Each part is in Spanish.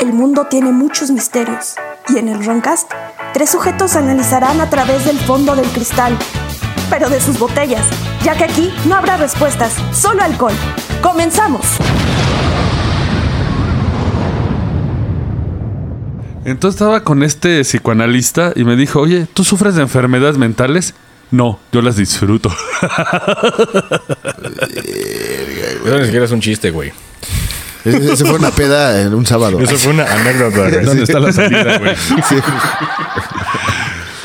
el mundo tiene muchos misterios. Y en el Roncast, tres sujetos analizarán a través del fondo del cristal, pero de sus botellas, ya que aquí no habrá respuestas, solo alcohol. ¡Comenzamos! Entonces estaba con este psicoanalista y me dijo, oye, ¿tú sufres de enfermedades mentales? No, yo las disfruto. Eso ni siquiera es un chiste, güey. Ese ese fue una peda en un sábado. Eso fue una anécdota, güey. ¿Dónde está la salida, güey?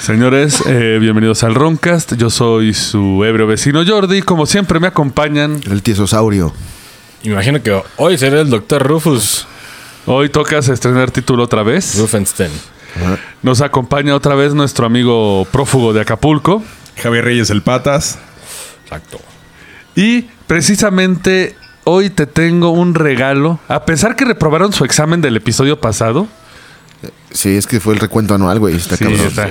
Señores, eh, bienvenidos al Roncast. Yo soy su ebrio vecino Jordi. Como siempre me acompañan. El tiesosaurio. Imagino que hoy será el doctor Rufus Hoy tocas estrenar título otra vez. Rufenstein. Nos acompaña otra vez nuestro amigo prófugo de Acapulco. Javier Reyes el Patas. Exacto. Y precisamente hoy te tengo un regalo. A pesar que reprobaron su examen del episodio pasado. Sí, es que fue el recuento anual, güey. Está Sí, cabrón. está.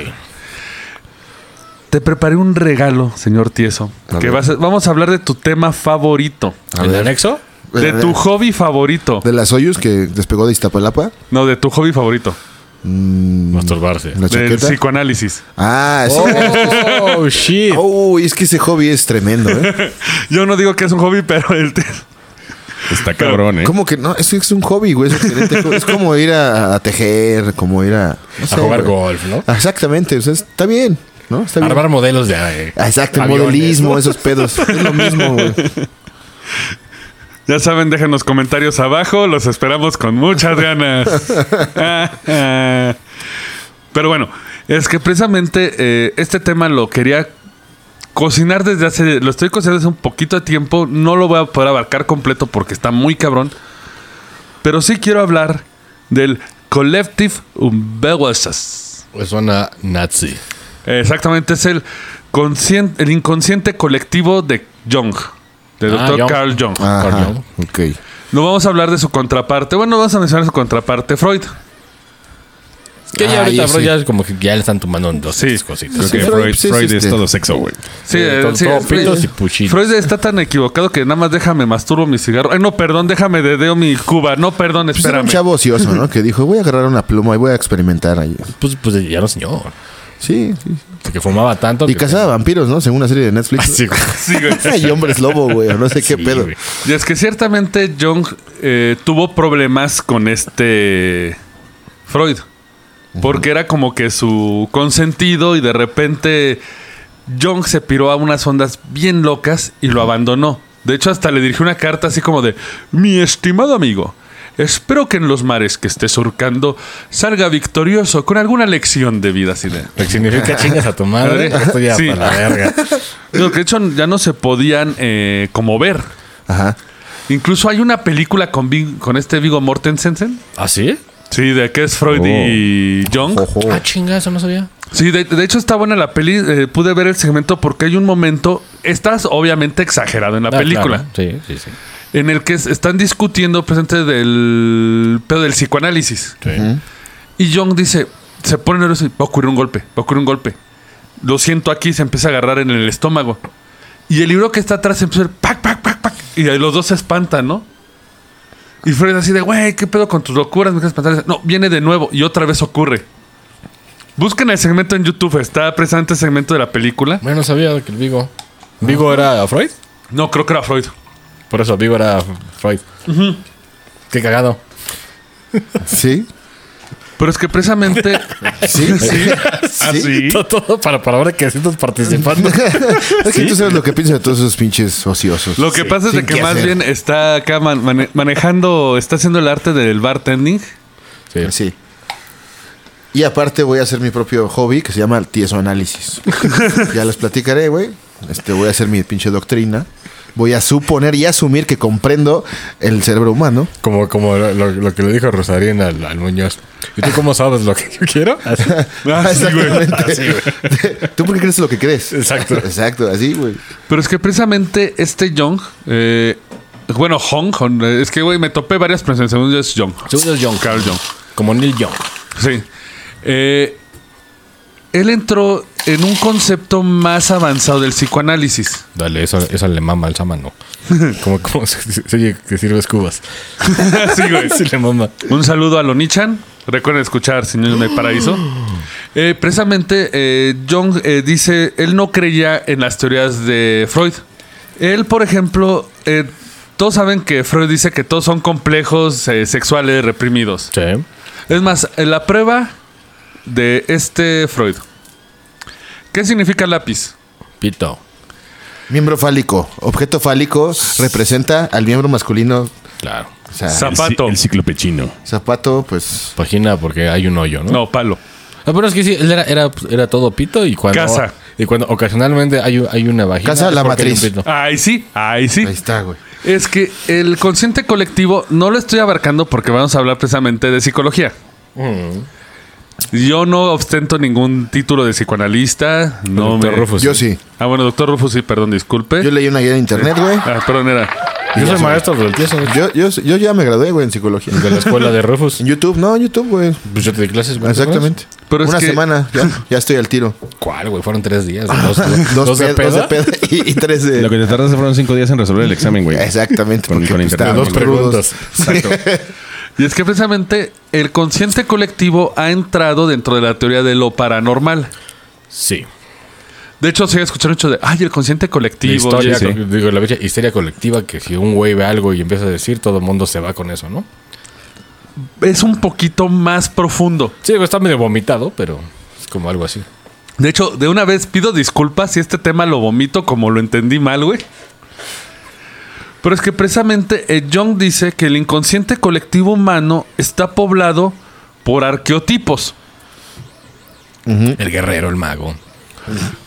Te preparé un regalo, señor Tieso. A Que vas a- vamos a hablar de tu tema favorito. A ¿El ver. anexo? De tu hobby favorito. De la Soyuz que despegó de Iztapalapa. No, de tu hobby favorito. Masturbarse. La Del psicoanálisis. Ah, sí. Oh, shit. Uy, es que ese hobby es tremendo, ¿eh? Yo no digo que es un hobby, pero el Está cabrón, ¿eh? ¿Cómo que no? Es, es un hobby, güey. Es, como ir a, a tejer, como ir a... no sé, A jugar güey. golf, ¿no? Exactamente. O sea, está bien, ¿no? Está bien. Armar modelos de. eh, Ah, Exacto, el aviones, modelismo, ¿no? esos pedos. Es lo mismo, güey. ya saben, dejen los comentarios abajo. Los esperamos con muchas ganas. Ah, ah. Pero bueno, es que precisamente eh, este tema lo quería cocinar desde hace. Lo estoy cocinando desde un poquito de tiempo. No lo voy a poder abarcar completo porque está muy cabrón. Pero sí quiero hablar del Collective Umbellasas. Pues suena nazi. Exactamente, es el, el inconsciente colectivo de Jung, de Ah, Dr. Jung. Carl Jung. Ajá, Coño. ok. No vamos a hablar de su contraparte. Bueno, vamos a mencionar su contraparte, Freud. Que ya Ah, ahorita, sí. ya es como que ya le están tomando dos Sí. cositas. Creo Sí, que Freud, Freud, sí, Freud sí, es todo sexo, güey. Sí, Eh, eh, todo- sí, todo Freud- pitos y puchitos. Freud está tan equivocado que nada más déjame masturbo mi cigarro. Ay, no, perdón, déjame dedeo mi cuba. No, perdón, Pues era espérame. un chavo ocioso, ¿no? Que dijo, voy a agarrar una pluma y voy a experimentar ahí. Pues, pues ya no, señor. Sí, sí. Que fumaba tanto. Y cazaba vampiros, ¿no? Según una serie de Netflix. Ah, sí, güey. Sí, güey. y hombres lobo, güey. No sé qué Sí, pedo. güey. Y es que ciertamente Jung eh, tuvo problemas con este Freud. Porque era como que su consentido y de repente Jung se piró a unas ondas bien locas y lo abandonó. De hecho, hasta le dirigió una carta así como de, mi estimado amigo, espero que en los mares que estés surcando salga victorioso con alguna lección de vida. Así de... Lo que significa chingas a tu madre. Esto ya Sí. para la verga. Que de hecho ya no se podían eh, como ver. Ajá. Incluso hay una película con, con este Vigo Mortensen. ¿Ah, sí? Sí, de que es Freud y Jung. Ojo. Ah, chinga, eso no sabía. Sí, de, de hecho está buena la peli. eh, pude ver el segmento porque hay un momento. Estás obviamente exagerado en la Ah, película. claro. Sí, sí, sí. En el que es- están discutiendo presente del pedo del psicoanálisis. Sí. Y Jung dice: Se pone nervioso y va a ocurrir un golpe, va a ocurrir un golpe. Lo siento aquí, se empieza a agarrar en el estómago. Y el libro que está atrás se empieza a hacer pac, pac, pac, pac. Y ahí los dos se espantan, ¿no? Y Freud así de, güey, ¿qué pedo con tus locuras? Me quieres espantar. No, viene de nuevo y otra vez ocurre. Busquen el segmento en YouTube, está presente el segmento de la película. Bueno, no sabía que el Vigo. ¿Vigo era Freud? No, creo que era Freud. Por eso, Vigo era Freud. Qué cagado. Sí. Pero es que precisamente. Sí. sí. Sí. Así. Todo, todo para, para ahora que estás participando. Es que tú sabes lo que piensan de todos esos pinches ociosos. Lo que pasa es de que más bien está acá man- mane- manejando, está haciendo el arte del bartending. Sí. Sí. Y aparte voy a hacer mi propio hobby que se llama el tieso análisis. ya les platicaré, güey. Este, voy a hacer mi pinche doctrina. Voy a suponer y asumir que comprendo el cerebro humano. Como, como lo, lo- lo que le dijo Rosarín al, al Muñoz. ¿Y tú cómo sabes lo que yo quiero? Así. Ah, sí, güey. Exactamente. ¿Tú por qué crees lo que crees? Exacto. Exacto, así, güey. Pero es que precisamente este Jung, eh, bueno, Hong, Hong, es que, güey, me topé varias pronunciaciones. Según yo es Jung. Según yo es Jung. Carl Jung. Como Neil Young. Sí. Eh, él entró en un concepto más avanzado del psicoanálisis. Dale, eso, eso le mama al samano. como, como se, se oye que sirves cubas. sí, güey. Sí le mama. Un saludo a Lonichan. Recuerden escuchar Señores del Paraíso. Eh, precisamente, eh, Jung eh, dice, él no creía en las teorías de Freud. Él, por ejemplo, eh, todos saben que Freud dice que todos son complejos sexuales reprimidos. Sí. Es más, la prueba de este Freud. ¿Qué significa lápiz? Pito. Miembro fálico. Objeto fálico representa al miembro masculino. Claro. O sea, Zap- El, Zapato. el ciclo pechino. zapato, pues. Vagina porque hay un hoyo, ¿no? No, palo. Ah, pero es que sí, él era, era, era todo pito y cuando... Casa. Y cuando ocasionalmente hay, hay una vagina... Casa, la matriz. Ahí sí, ahí sí. Ahí está, güey. Es que el consciente colectivo no lo estoy abarcando porque vamos a hablar precisamente de psicología. Yo no ostento ningún título de psicoanalista. No Doctor me... Rufus. Yo sí. Ah, bueno, doctor Rufus, sí, perdón, disculpe. Yo leí una guía en internet, güey. Ah, perdón, era. Yo soy maestro del tieso. Yo, yo, yo ya me gradué, güey, en psicología. De la escuela de Rufus. En YouTube, no, en YouTube, güey. Pues yo te di clases. güey. Exactamente. Pero es Una que- semana, ya, ya estoy al tiro. ¿Cuál, güey? Fueron tres días. Dos, Dos, dos de ped- dos de peda. peda y, y tres de. Lo que te tardaste fueron cinco días en resolver el examen, güey. Exactamente. Con- porque, con pues, internet. estábamos Dos preguntas. Y es que precisamente el consciente colectivo ha entrado dentro de la teoría de lo paranormal. Sí. De hecho, se escuchar mucho de, ay, el consciente La colectivo. historia, co- digo, la bella histeria colectiva que si un güey ve algo y empieza a decir, todo el mundo se va con eso, ¿no? Es un poquito más profundo. Sí, está medio vomitado, pero es como algo así. De hecho, de una vez pido disculpas si este tema lo vomito como lo entendí mal, güey. Pero es que precisamente eh, Jung dice que el inconsciente colectivo humano está poblado por arqueotipos. El guerrero, el mago.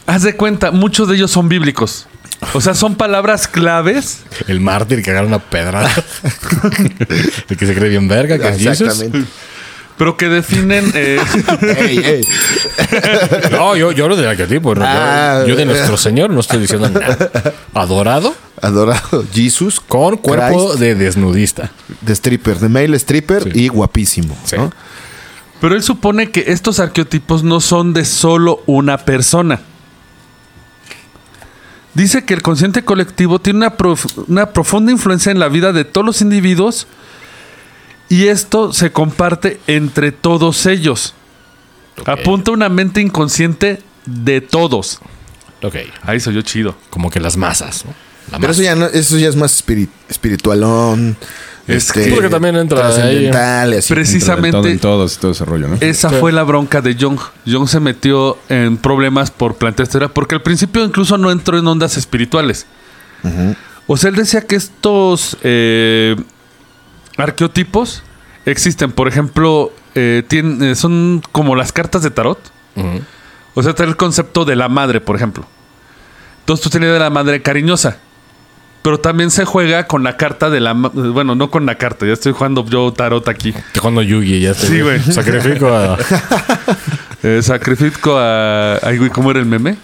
Haz de cuenta, muchos de ellos son bíblicos. O sea, son palabras claves. El mártir que agarra una pedrada. el que se cree bien verga, que es Jesus. Pero que definen. eh, ey, ey. No, yo, yo hablo del arquetipo. ¿no? Yo- Ah. yo, de nuestro Señor no estoy diciendo nada. Adorado Adorado. Jesus con cuerpo Christ, de desnudista. de stripper, de male stripper Sí. y guapísimo. Sí. ¿no? pero él supone que estos arqueotipos no son de solo una persona. Dice que el consciente colectivo tiene una, prof- una profunda influencia en la vida de todos los individuos y esto se comparte entre todos ellos. Apunta una mente inconsciente de todos. Ok. Ahí soy yo chido. Como que las masas, ¿no? La Pero eso ya, no, eso ya es más espiri- espiritualón. Es este, que- Porque también entra ahí- así. Precisamente Todo en todos y todo ese rollo, ¿no? esa fue la bronca de Jung. Jung se metió en problemas por plantear porque al principio incluso no entró en ondas espirituales. O sea, él decía que estos eh, arqueotipos existen. Por ejemplo, eh, eh, son como las cartas de tarot. O sea, está el concepto de la madre, por ejemplo. Entonces tú tenías de la madre cariñosa. Pero también se juega con la carta de la... Bueno, no con la carta. Ya estoy jugando yo tarot aquí. Estoy jugando Yugi ya te Sí, güey. Sacrifico a. Eh, sacrifico a... Ay, güey, ¿cómo era el meme?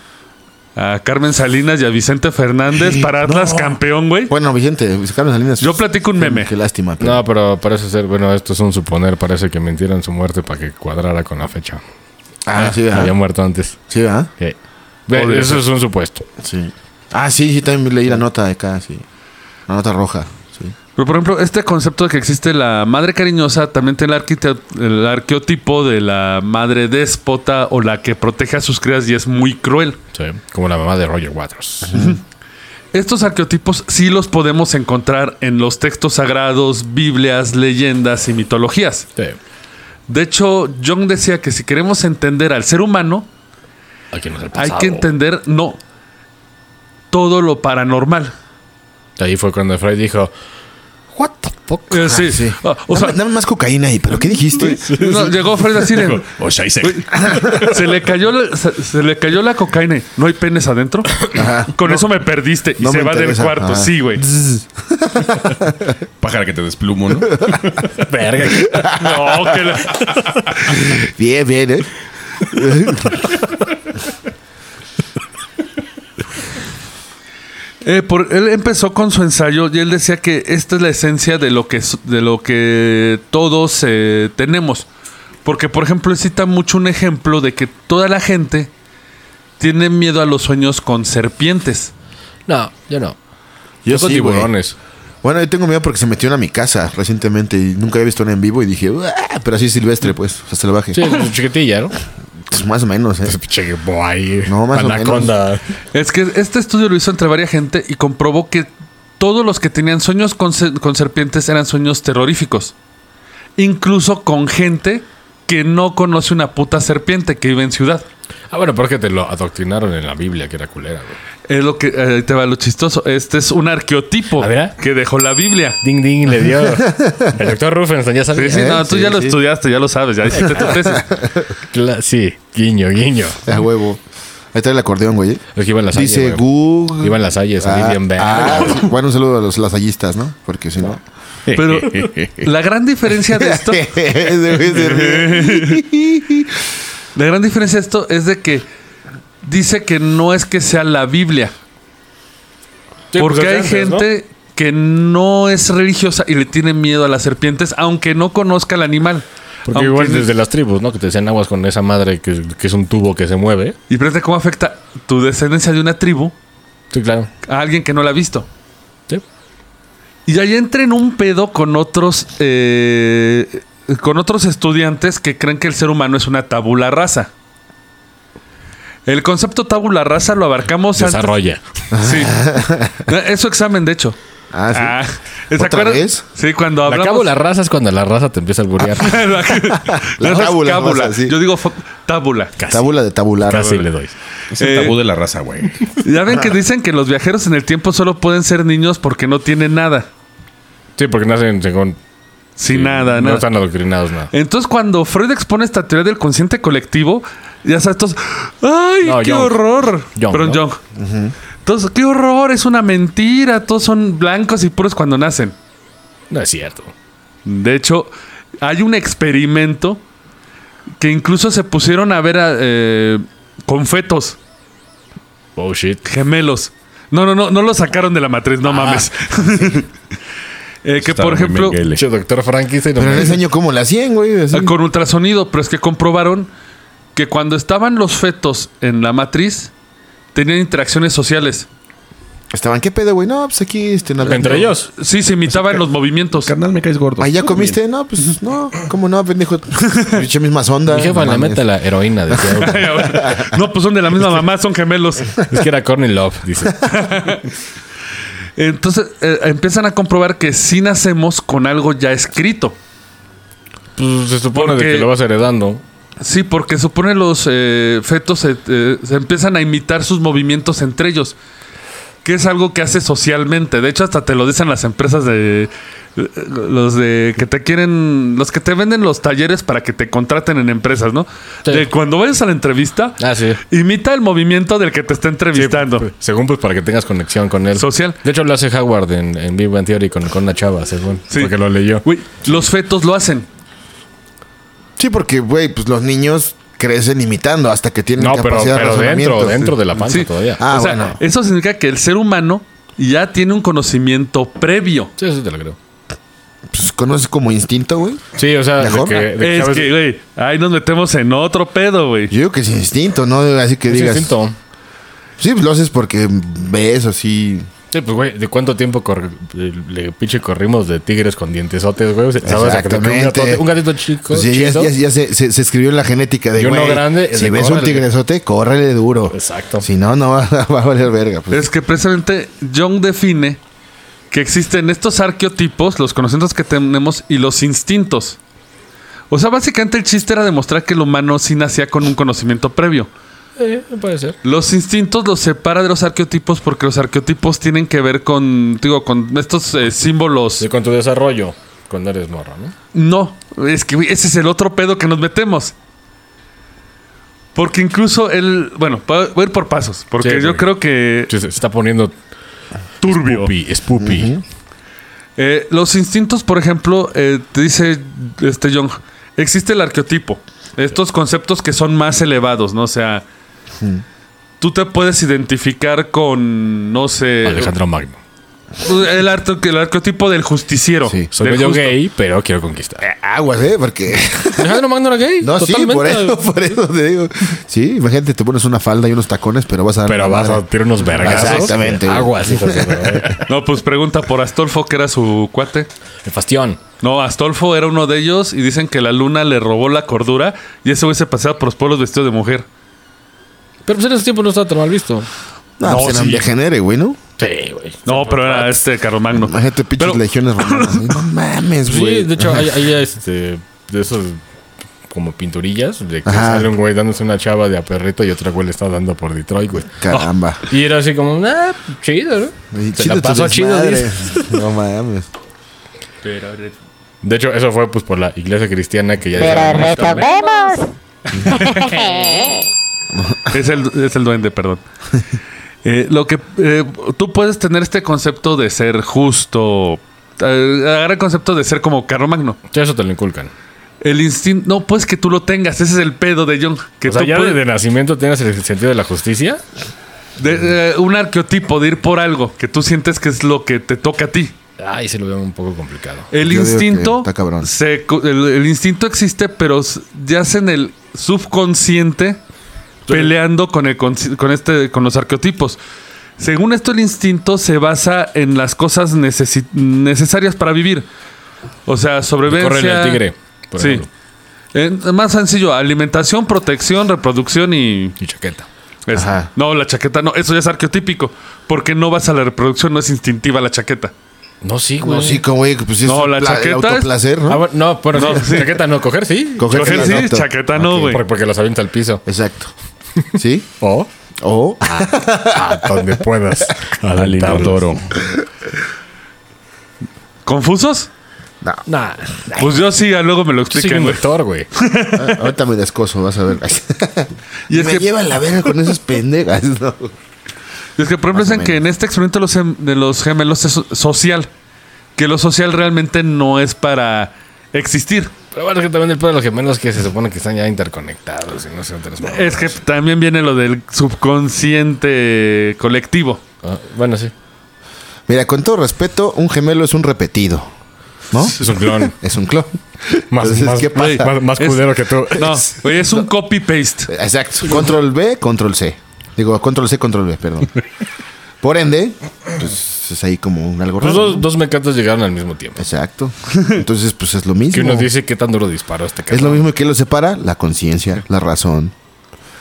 A Carmen Salinas y a Vicente Fernández para Atlas campeón, güey. Bueno, Vicente, Carlos Salinas. Yo platico un meme. Qué lástima. pero- No, pero parece ser, bueno, esto es un suponer, parece que mintieron su muerte para que cuadrara con la fecha. ah, sí, ¿verdad? Había muerto antes. Sí, ¿verdad? Sí. Eso es un supuesto. Sí. Ah, sí, sí, también leí la nota de acá, sí. La nota roja, sí. Pero, por ejemplo, este concepto de que existe la madre cariñosa también tiene el, el arqueotipo de la madre déspota o la que protege a sus crías y es muy cruel. Sí. Como la mamá de Roger Waters. Estos arqueotipos sí los podemos encontrar en los textos sagrados, Biblias, leyendas y mitologías. Sí. De hecho, Jung decía que si queremos entender al ser humano, hay que entender, no, todo lo paranormal. Ahí fue cuando Freud dijo: What the fuck? Eh, sí, Sí. Ah, o sea, dame, dame más cocaína ahí, pero ¿qué dijiste? no, llegó Fred así de, O Scheisse. se le cayó la, se, se le cayó la cocaína. y, ¿No hay penes adentro? Ajá. Con eso me perdiste y no se va del cuarto. Ajá. Sí, güey. Pájara que te desplumo, ¿no? Verga. No, que la- Bien, bien, ¿eh? Eh, por- él empezó con su ensayo y él decía que esta es la esencia de lo que, de lo que todos eh, tenemos. Porque, por ejemplo, cita mucho un ejemplo de que toda la gente tiene miedo a los sueños con serpientes. No, yo no. Yo con sí, tiburones. Bueno, yo tengo miedo porque se metieron a mi casa recientemente y nunca había visto una en vivo y dije, pero así silvestre, pues, o sea, salvaje. Sí, chiquitilla, ¿no? Pues más o menos, ¿eh? Che, boy. No, más o Anaconda. Es que este estudio lo hizo entre varias gente y comprobó que todos los que tenían sueños con, se- con serpientes eran sueños terroríficos. Incluso con gente que no conoce una puta serpiente que vive en ciudad. Ah, bueno, porque te lo adoctrinaron en la Biblia, que era culera, güey. Es lo que eh, te va lo chistoso. Este es un arqueotipo A ver. que dejó la Biblia. Ding, ding, le dio. El doctor Rufenson, ya Sí, sabía. sí, ¿Eh? no, tú Sí, ya lo sí. estudiaste, ya lo sabes, ya hiciste tu tesis. Sí, guiño, guiño. A huevo. Ahí trae el acordeón, güey. Es que iban las Dice. Google. Iban las Salles, salí bien verga. ah, sí. Bueno, un saludo a los lasallistas, ¿no? Porque si no. Pero la gran diferencia de esto, la gran diferencia de esto es de que dice que no es que sea la Biblia. Sí, porque pues, hay antes, ¿no? gente que no es religiosa y le tiene miedo a las serpientes, aunque no conozca el animal. Porque Aunque igual desde las tribus, ¿no? Que te decían aguas con esa madre que, que es un tubo que se mueve. Y fíjate cómo afecta tu descendencia de una tribu Sí, claro. a alguien que no la ha visto. Sí. Y ahí entra en un pedo con otros eh, con otros estudiantes que creen que el ser humano es una tabula rasa. El concepto tabula rasa lo abarcamos antes. Desarrolla. Sí. Es su examen, de hecho. Ah, sí. ¿Se ¿Otra acuerdan? vez? Sí, cuando La hablamos... cábula raza es cuando la raza te empieza a alburear. la, La la tábula cábula. rasa, sí. Yo digo tábula. Tábula de tabular. Casi le doy. Es el Eh, tabú de la raza, güey. Ya ven que dicen que los viajeros en el tiempo solo pueden ser niños porque no tienen nada. Sí, porque nacen según... Sin sí, nada, No nada. están adoctrinados, nada. Entonces, cuando Freud expone esta teoría del consciente colectivo, ya sabes, todos, ¡ay, No, qué Jung. horror! Jung, Pero ¿no? Jung. Entonces, ¡qué horror! Es una mentira. Todos son blancos y puros cuando nacen. No es cierto. De hecho, hay un experimento que incluso se pusieron a ver a, eh, con fetos Oh, shit. gemelos. No, no, no, no lo sacaron de la matriz, no mames. Eh, que por ejemplo. Che, doctor Frankenstein. Pero en ese año, ¿cómo la hacían, güey? Así. Ah, con ultrasonido, pero es que comprobaron que cuando estaban los fetos en la matriz, tenían interacciones sociales. Estaban, ¿qué pedo, güey? No, pues aquí, este, nada. Entre ellos. Sí, se imitaban los movimientos. Carnal, me caes gordo. ¿Ah, ya comiste? No, pues no. ¿Cómo no, pendejo? Pinche misma sonda. Mi jefa no le mames. mete la heroína, decía. no, pues son de la misma mamá, son gemelos. es que era Corny Love, dice. Entonces eh, empiezan a comprobar que sí nacemos con algo ya escrito. Pues se supone Porque- de que lo vas heredando. Sí, porque supone los eh, fetos eh, se empiezan a imitar sus movimientos entre ellos. Que es algo que hace socialmente. De hecho, hasta te lo dicen las empresas de. Los de que te quieren. Los que te venden los talleres para que te contraten en empresas, ¿no? Sí. De cuando vayas a la entrevista, Ah, sí. imita el movimiento del que te está entrevistando. Sí, según pues para que tengas conexión con él. Social. De hecho lo hace Howard en, en Big Bang Theory con, con una chava, según. Sí. Porque lo leyó. Güey, los fetos lo hacen. Sí, porque, güey, pues los niños crecen imitando hasta que tienen No, pero, capacidad de pero dentro, razonamiento. dentro de la panza Sí. todavía. Ah, o sea, bueno. eso significa que el ser humano ya tiene un conocimiento previo. Sí, eso te lo creo. Pues conoces como instinto, güey. Sí, o sea, de ¿Mejor? que, de que Es sabes- que, güey, ahí nos metemos en otro pedo, güey. Yo digo que es instinto, ¿no? Así que es digas. instinto. Sí, pues lo haces porque ves así. Sí, pues, güey, ¿de cuánto tiempo corri- le, pinche corrimos de tigres con dientesotes, güey? ¿Sabes? Exactamente. Un, gatito chico. Pues sí, ya, chido. ya- ya se, se- se escribió en la genética de güey, grande es Si ves un tigresote, córrele duro. Exacto. Si no, no va, va a valer verga. pues. Es que precisamente Jung define que existen estos arqueotipos, los conocimientos que tenemos y los instintos. O sea, básicamente el chiste era demostrar que el humano sí nacía con un conocimiento previo. Eh, puede ser. Los instintos los separa de los arqueotipos porque los arqueotipos tienen que ver con, digo, con estos eh, símbolos. Sí, con tu desarrollo cuando eres morro, ¿no? No, es que ese es el otro pedo que nos metemos. Porque incluso él, bueno, voy a ir por pasos, porque Sí, yo creo que Sí, se está poniendo turbio. spoopy, spoopy. Eh, los instintos, por ejemplo, eh, te dice este Jung, existe el arqueotipo. Estos conceptos que son más elevados, ¿no? O sea, tú te puedes identificar con, no sé, Alejandro Magno. El, arto- el arquetipo del justiciero. Sí. Soy del medio justo. gay, pero quiero conquistar. Eh, Aguas, ¿eh? Porque... Alejandro Magno era gay. No, sí, totalmente. por eso, por eso te digo. Sí, imagínate, te pones una falda y unos tacones, pero vas a Pero vas a tirar unos vergazos. Exactamente. Aguas, No, pues pregunta por Astolfo, que era su cuate. El Fastión. No, Astolfo era uno de ellos y dicen que la luna le robó la cordura y ese güey se paseaba por los pueblos vestido de mujer. Pero pues en ese tiempo no estaba tan mal visto. No, No, pues eran sí. degenere, güey, ¿no? Sí, güey. No, pero era este Carlomagno. Imagínate pinches Pero- legiones romanas. No mames, Sí, güey. de hecho, hay, hay, este, de esos como pinturillas de que Ajá. sale un güey dándose una chava de a perrito y otra güey le está dando por Detroit, güey. Caramba. Y era así como, ah, chido, ¿no? Y Se chido la pasó chido, dice. No mames. De hecho, eso fue pues por la iglesia cristiana que ya Pero retomemos. Es el, es el duende, perdón. Eh, lo que eh, tú puedes tener este concepto de ser justo. eh, agarra el concepto de ser como Carlomagno. Sí, eso te lo inculcan. El instinto, no, pues que tú lo tengas. Ese es el pedo de Jung. Que o sea, tú ya puedes- de, nacimiento tienes el sentido de la justicia. de- eh, un arqueotipo de ir por algo que tú sientes que es lo que te toca a ti. Ay, se lo veo un poco complicado. El Yo instinto, está cabrón. se el, el instinto existe, pero s- yace en el subconsciente peleando con el con este con los arqueotipos. Según esto, el instinto se basa en las cosas necesi- necesarias para vivir. O sea, sobrevivencia. Corre el tigre, por sí. ejemplo. Eh, más sencillo, alimentación, protección, reproducción y Y chaqueta. Ajá. No, la chaqueta no, eso ya es arqueotípico, porque no vas a la reproducción, no es instintiva la chaqueta. No, sí, güey. No, sí, como güey, pues sí No, la chaqueta es- autoplacer, ¿no? Ah, bueno, no, pero No, sí, sí. chaqueta no, coger sí. Coger Coger el sí, chaqueta no, güey. Porque, porque los avienta al piso. Exacto. ¿Sí? O O a donde puedas. Al inodoro. ¿Confusos? no. Nah, Pues yo sí, ya luego me lo yo soy explican, un güey. doctor, güey. Ah, Ahorita me descoso, vas a ver. Y es me que, llevan la verga con esas pendejas. ¿no? es que, por ejemplo, dicen que en este experimento de los, gemelos es so- social. Que lo social realmente no es para existir. Pero bueno, es que también el pedo de los gemelos que se supone que están ya interconectados y no sé. Es que también viene lo del subconsciente colectivo. Ah, bueno, sí. Mira, con todo respeto, un gemelo es un repetido. ¿No? Es un clon. Es un clon. Más, Entonces, más, ¿qué pasa? más, más Es- culero que tú. No, oye, es un copy-paste. Exacto. Control B, control C. Digo, control C, control B, perdón. Por ende, pues es ahí como un algo Los raro, dos, dos mecatos llegaron al mismo tiempo. Exacto. Entonces, pues es lo mismo. Que uno dice qué tan duro disparó este Es cabrón. lo mismo que lo separa, la conciencia, la razón.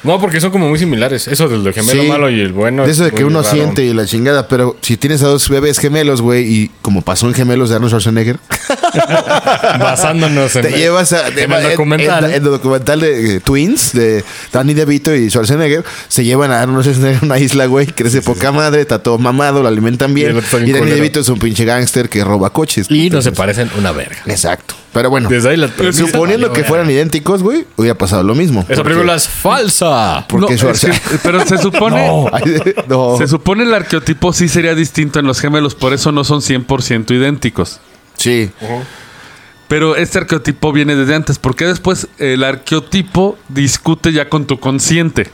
No, porque son como muy similares. Eso del gemelo Sí. malo y el bueno. De es eso de que uno raro. siente y la chingada, pero si tienes a dos bebés gemelos, güey, y como pasó en gemelos de Arnold Schwarzenegger, Basándonos en, te llevas a, en el documental. En, en el documental de eh, Twins, de Danny DeVito y Schwarzenegger, se llevan a Arnold Schwarzenegger a una isla, güey, crece poca madre, está todo mamado, lo alimentan Y bien. el Y, bien Danny. DeVito es un pinche gángster que roba coches. y no se parecen una verga. Exacto. Pero bueno, Desde ahí la premisa suponiendo valió que fueran idénticos, güey, hubiera pasado lo mismo. Esa Porque- película es falsa. ¿Por No, qué es Schwarzenegger? que- pero se supone, no. se supone el arqueotipo sí sería distinto en los gemelos, por eso no son 100% idénticos. Sí. Pero este arqueotipo viene desde antes, porque después el arqueotipo discute ya con tu consciente.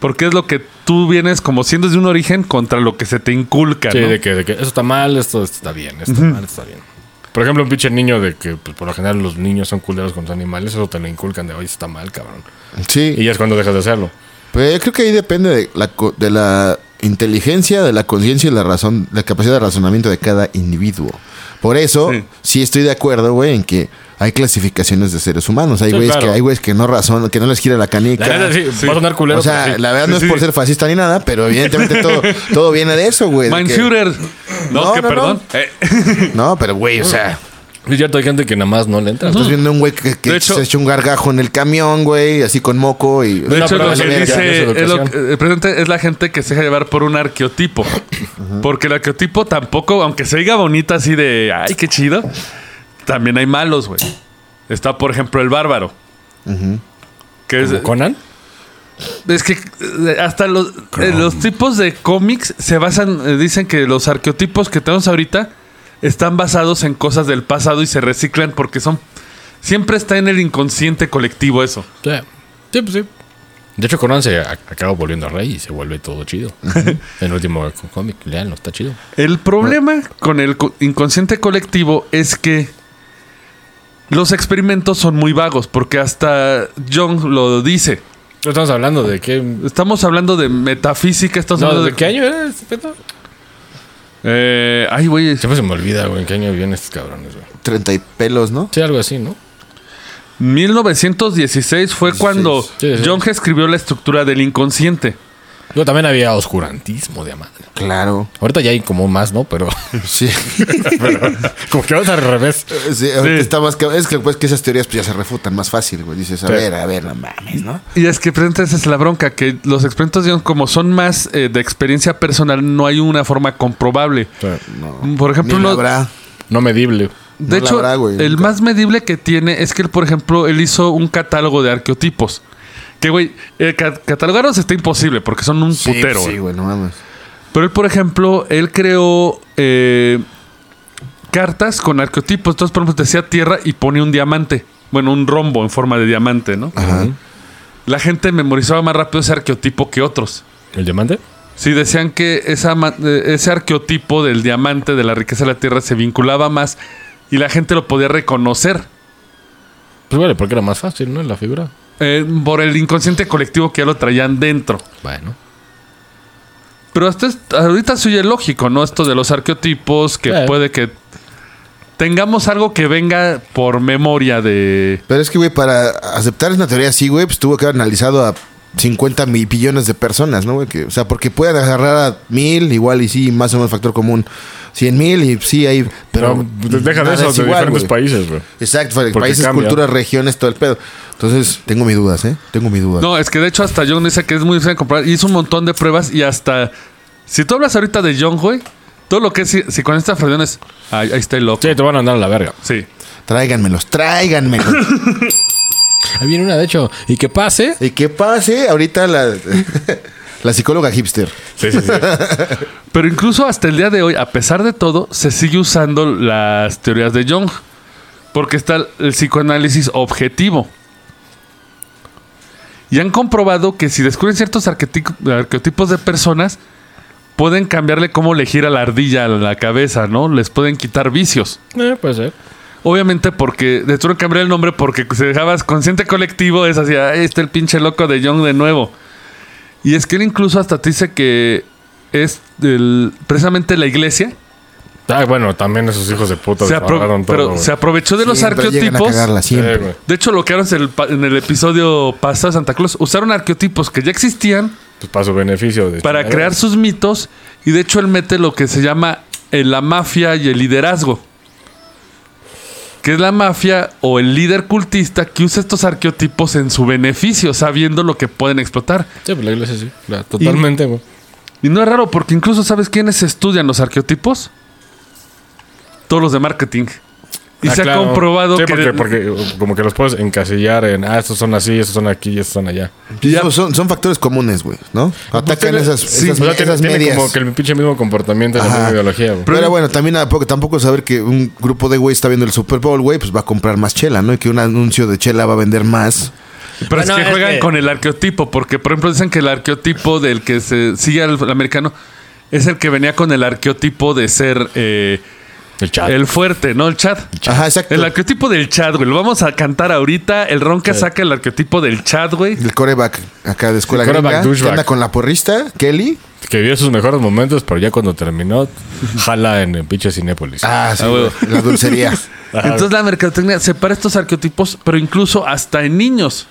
Porque es lo que tú vienes como siendo de un origen contra lo que se te inculca, Sí, ¿no? de que, de que eso está mal, esto, esto está bien, esto está mal, esto está bien. Por ejemplo, un pinche niño de que pues, por lo general los niños son culeros con los animales, eso te lo inculcan de, oye, esto está mal, cabrón. Sí. Y ya es cuando dejas de hacerlo. Pues yo creo que ahí depende de la, co- de la inteligencia, de la conciencia y la razón, la capacidad de razonamiento de cada individuo. Por eso, Sí. sí, estoy de acuerdo, güey, en que hay clasificaciones de seres humanos. Hay Sí, güeyes claro. que hay güeyes que no razonan, que no les gira la canica. La neta, sí, sí. va a sonar culero. o sea, la verdad no Sí, es por ser fascista ni nada, pero evidentemente todo, todo viene de eso, güey. que- Führer. No, No, que no, perdón. no. Eh, No, pero güey, o sea, Es cierto, hay gente que nada más no le entra. estás viendo un güey que, que hecho- se echa un gargajo en el camión, güey, así con moco y... De hecho, lo que dice es lo que- el presente es la gente que se deja llevar por un arqueotipo. Porque el arqueotipo tampoco, aunque se diga bonita así de, ay, qué chido, también hay malos, güey. Está, por ejemplo, el bárbaro. Que es, ¿Como Conan? es que eh, hasta los, eh, los tipos de cómics se basan, eh, dicen que los arqueotipos que tenemos ahorita están basados en cosas del pasado y se reciclan porque son... Siempre está en el inconsciente colectivo eso. Sí. Sí, pues sí. De hecho, Conan se a- acaba volviendo rey y se vuelve todo chido. El último cómic, leanlo, está chido. El problema con el co- inconsciente colectivo es que los experimentos son muy vagos, porque hasta Jung lo dice. No estamos hablando de qué. Estamos hablando de metafísica, estamos No, hablando ¿de qué año era este pedo? Eh, ay, güey. Siempre se me olvida, güey, en qué año vienen estos cabrones, güey. 30 y pelos, ¿no? Sí, algo así, ¿no? 1916 fue cuando Sí, sí. Jung escribió la estructura del inconsciente. Luego también había oscurantismo de madre. Claro. Ahorita ya hay como más, ¿no? Pero. Sí. como que ahorita al revés. Sí, ahorita Sí. está más que- Es que, pues, que esas teorías pues, ya se refutan más fácil, güey. Dices, a ver, a ver, no mames, ¿no? Y es que presente esa es la bronca, que los experimentos como son más eh, de experiencia personal, no hay una forma comprobable. No. Por ejemplo, Ni lo habrá. No medible. De No hecho, habrá, güey, el nunca. más medible que tiene es que él, por ejemplo, él hizo un catálogo de arqueotipos. Que, güey, eh, ca- catalogarlos está imposible porque son un Sí, putero. sí, güey. no mames. Pero él, por ejemplo, él creó eh, cartas con arqueotipos. Entonces, por ejemplo, decía tierra y ponía un diamante. Bueno, un rombo en forma de diamante, ¿no? Ajá. La gente memorizaba más rápido ese arqueotipo que otros. ¿El diamante? Sí, decían que esa, eh, ese arqueotipo del diamante, de la riqueza de la tierra, se vinculaba más y la gente lo podía reconocer. Pues vale, porque era más fácil, ¿no? En la figura. Eh, por el inconsciente colectivo que ya lo traían dentro. Bueno. Pero hasta ahorita se oye lógico, ¿no? Esto de los arqueotipos, que Sí. puede que tengamos algo que venga por memoria de... Pero es que, güey, para aceptar una teoría así, güey, pues tuvo que haber analizado a 50 mil billones de personas, ¿no, güey? Que- o sea, porque pueden agarrar a mil, igual y sí, más o menos factor común, 100 mil y sí hay... Pero Pero deja de eso, es de igual, diferentes países, güey. Exacto, Porque países, cambia. culturas, regiones, todo el pedo. Entonces, tengo mis dudas, ¿eh? Tengo mis dudas. No, es que de hecho hasta John dice que es muy difícil comprar. Hizo un montón de pruebas y hasta... Si tú hablas ahorita de John, güey, todo lo que es si- psicoanalista freudiano es... Ahí, ahí está el loco. Sí, te van a andar a la verga. Sí. Tráiganmelos, tráiganmelos. Ahí viene una, de hecho. Y que pase. y que pase ahorita la, la psicóloga hipster. Sí, sí, sí. Pero incluso hasta el día de hoy, a pesar de todo, se sigue usando las teorías de Jung. Porque está el psicoanálisis objetivo. Y han comprobado que si descubren ciertos arqueti- arqueotipos de personas, pueden cambiarle cómo le gira la ardilla a la cabeza, ¿no? Les pueden quitar vicios. eh, puede ser. Obviamente porque de hecho cambiar el nombre porque si dejabas consciente colectivo es así, ahí está el pinche loco de Young de nuevo. Y es que él incluso hasta te dice que es del- precisamente la iglesia. Ah, bueno, también esos hijos de puta Se, todo, pero se aprovechó de los Siempre llegan a arqueotipos. cagarla, siempre. De hecho, lo que en el, pa- en el episodio pasado de Santa Claus, usaron arqueotipos que ya existían Pues para su beneficio. De para crear sus mitos. Y de hecho, él mete lo que se llama eh, la mafia y el liderazgo. Que es la mafia o el líder cultista que usa estos arqueotipos en su beneficio, sabiendo lo que pueden explotar. Sí, pues la iglesia sí. la- totalmente, güey. Y no es raro, porque incluso ¿sabes quiénes estudian los arqueotipos? Todos los de marketing. Y Ah, se claro. ha comprobado Sí, que... porque, porque como que los puedes encasillar en, ah, estos son así, estos son aquí y estos son allá. Ya- Son, son, factores comunes, güey, ¿no? Atacan tiene- esas, sí, esas, o sea, tiene, esas tiene medias. como que el pinche mismo comportamiento de la misma ideología, güey. Pero bueno, también tampoco, tampoco saber que un grupo de güey está viendo el Super Bowl, güey, pues va a comprar más chela, ¿no? Y que un anuncio de chela va a vender más. Pero Bueno, es que es juegan que- con el arqueotipo, porque por ejemplo dicen que el arqueotipo del que se sigue al al americano es el que venía con el arqueotipo de ser eh, El chat. el fuerte, ¿no? El chat. Ajá, exacto. El arqueotipo del chat, güey. Lo vamos a cantar ahorita. El Ronca saca el arqueotipo del chat, güey. El coreback acá de escuela El coreback gringa, que anda con la porrista, Kelly. Que vio sus mejores momentos, pero ya cuando terminó, jala en el pinche Cinépolis. Ah, sí, Ah, güey, la dulcería. Entonces la mercadotecnia separa estos arqueotipos, pero incluso hasta en niños.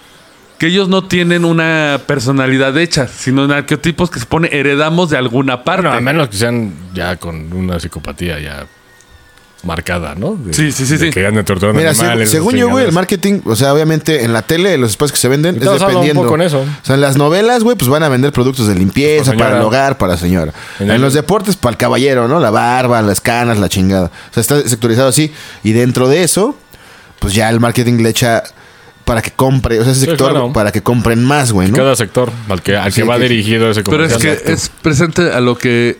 Que ellos no tienen una personalidad hecha, sino en arqueotipos que se pone heredamos de alguna parte. Bueno, a menos que sean ya con una psicopatía ya marcada, ¿no? De- Sí, sí, sí, de sí. Que anden torturando Mira, animales. según yo, güey, el marketing, o sea, obviamente en la tele, los espacios que se venden, es hablando un dependiendo. poco en eso. O sea, en las novelas, güey, pues van a vender productos de limpieza, Para señora. para el hogar, para la señora. En los deportes, para el caballero, ¿no? La barba, las canas, la chingada. O sea, está sectorizado así. Y dentro de eso, pues ya el marketing le echa para que compre, o sea, ese Sí, sector claro. para que compren más, güey, ¿no? Cada sector al que, al Sí, que va que- dirigido ese Pero es comercial. que es presente a lo que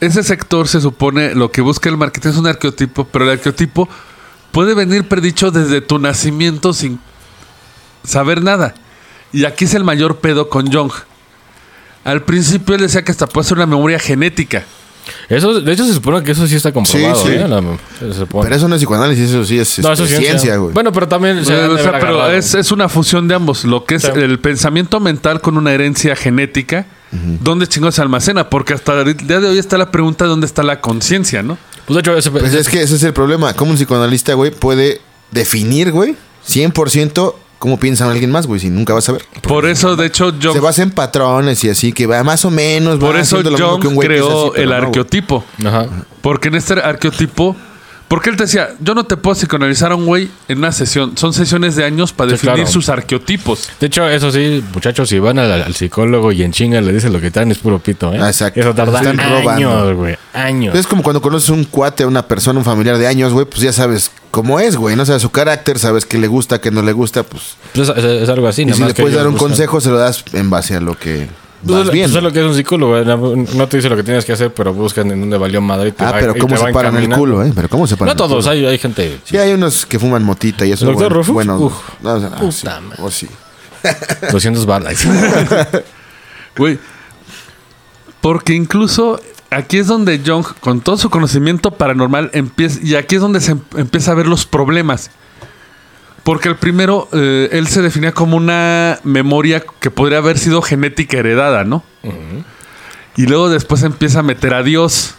ese sector se supone lo que busca el marketing es un arqueotipo, pero el arqueotipo puede venir predicho desde tu nacimiento sin saber nada. Y aquí es el mayor pedo con Jung. Al principio él decía que hasta puede ser una memoria genética. Eso, de hecho, se supone que eso sí está comprobado. Sí, sí. ¿eh? La- se supone. Pero eso no es psicoanálisis, eso sí es No, eso este, es ciencia, güey. Bueno, pero también se o sea, pero es, es una fusión de ambos. Lo que es Sí. el pensamiento mental con una herencia genética. ¿Dónde chingón se almacena? Porque hasta el día de hoy está la pregunta de dónde está la conciencia, ¿no? Pues de hecho, ese, Pues es que ese es el problema. ¿Cómo un psicoanalista, güey, puede definir, güey, 100% cómo piensa alguien más, güey, si nunca vas a ver? Por eso, de hecho, Jung, Se basa en patrones y así, que va más o menos. por eso Jung es creó así, el no, arqueotipo. Ajá. Porque en este arqueotipo, porque él te decía, yo no te puedo psicoanalizar a un güey en una sesión. Son sesiones de años para Sí, definir claro. sus arqueotipos. De hecho, eso sí, muchachos, si van al, al psicólogo y en chinga le dicen lo que traen es puro pito, ¿eh? Exacto. Eso tarda Están robando. años, güey. Años. Es como cuando conoces un cuate, una persona, un familiar de años, güey, pues ya sabes cómo es, güey. No sabes su carácter, sabes qué le gusta, qué no le gusta, pues. Pues es, algo así. Y nada si más le que puedes dar un buscan- consejo, se lo das en base a lo que vas es- bien. es lo que es un psicólogo. ¿eh? No- No te dice lo que tienes que hacer, pero buscan en donde valió madre. Ah, pero cómo se paran el culo, ¿eh? Pero cómo se paran No el todos, hay, hay gente. Sí, hay unos que fuman motita y eso. ¿Doctor bueno, Rufus? Bueno, Uf. no, o sea, ah, Puta sí, madre. o sí. 200 balas. Güey. Porque incluso aquí es donde Jung, con todo su conocimiento paranormal, empieza. Y aquí es donde se em- empieza a ver los problemas. Porque el primero, eh, él se definía como una memoria que podría haber sido genética heredada, ¿no? Y luego después empieza a meter a Dios.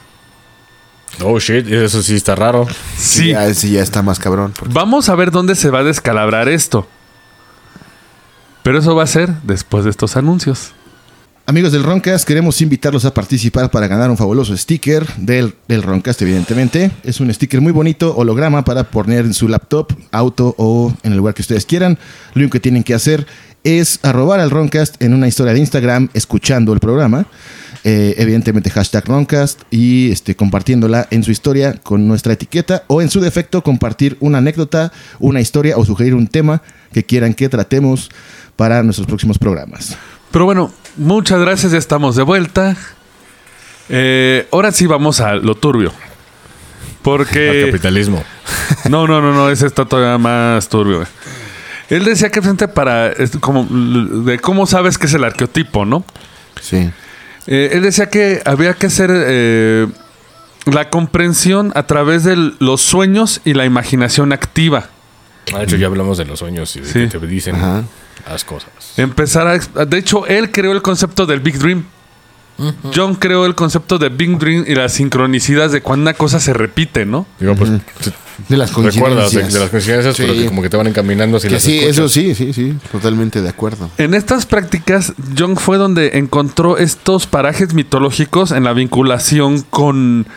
oh, shit. Eso sí está raro. Sí. Ya, sí, ya está más cabrón. porque- Vamos a ver dónde se va a descalabrar esto. Pero eso va a ser después de estos anuncios. Amigos del Roncast, queremos invitarlos a participar para ganar un fabuloso sticker del, del Roncast, evidentemente. Es un sticker muy bonito, holograma, para poner en su laptop, auto o en el lugar que ustedes quieran. Lo único que tienen que hacer es arrobar al Roncast en una historia de Instagram escuchando el programa. Eh, evidentemente hashtag Roncast y este, compartiéndola en su historia con nuestra etiqueta o en su defecto compartir una anécdota, una historia o sugerir un tema que quieran que tratemos para nuestros próximos programas. Pero bueno, muchas gracias, ya estamos de vuelta. Eh, ahora sí vamos a lo turbio. Porque... capitalismo. No, no, no, no, ese está todavía más turbio. Él decía que frente para... como, de cómo sabes que es el arqueotipo, ¿no? Sí. Eh, él decía que había que hacer eh, la comprensión a través de los sueños y la imaginación activa. Ah, De hecho, ya hablamos de los sueños y de Sí. que te dicen Ajá. Las cosas. Empezar a... De hecho, él creó el concepto del Big Dream. John creó el concepto de Big Dream y la sincronicidad de cuando una cosa se repite, ¿no? Digo, pues, De las de, coincidencias. de las coincidencias, pero que como que te van encaminando hacia Que las sí, escuchas. eso sí, sí, sí. Totalmente de acuerdo. En estas prácticas, Jung fue donde encontró estos parajes mitológicos en la vinculación con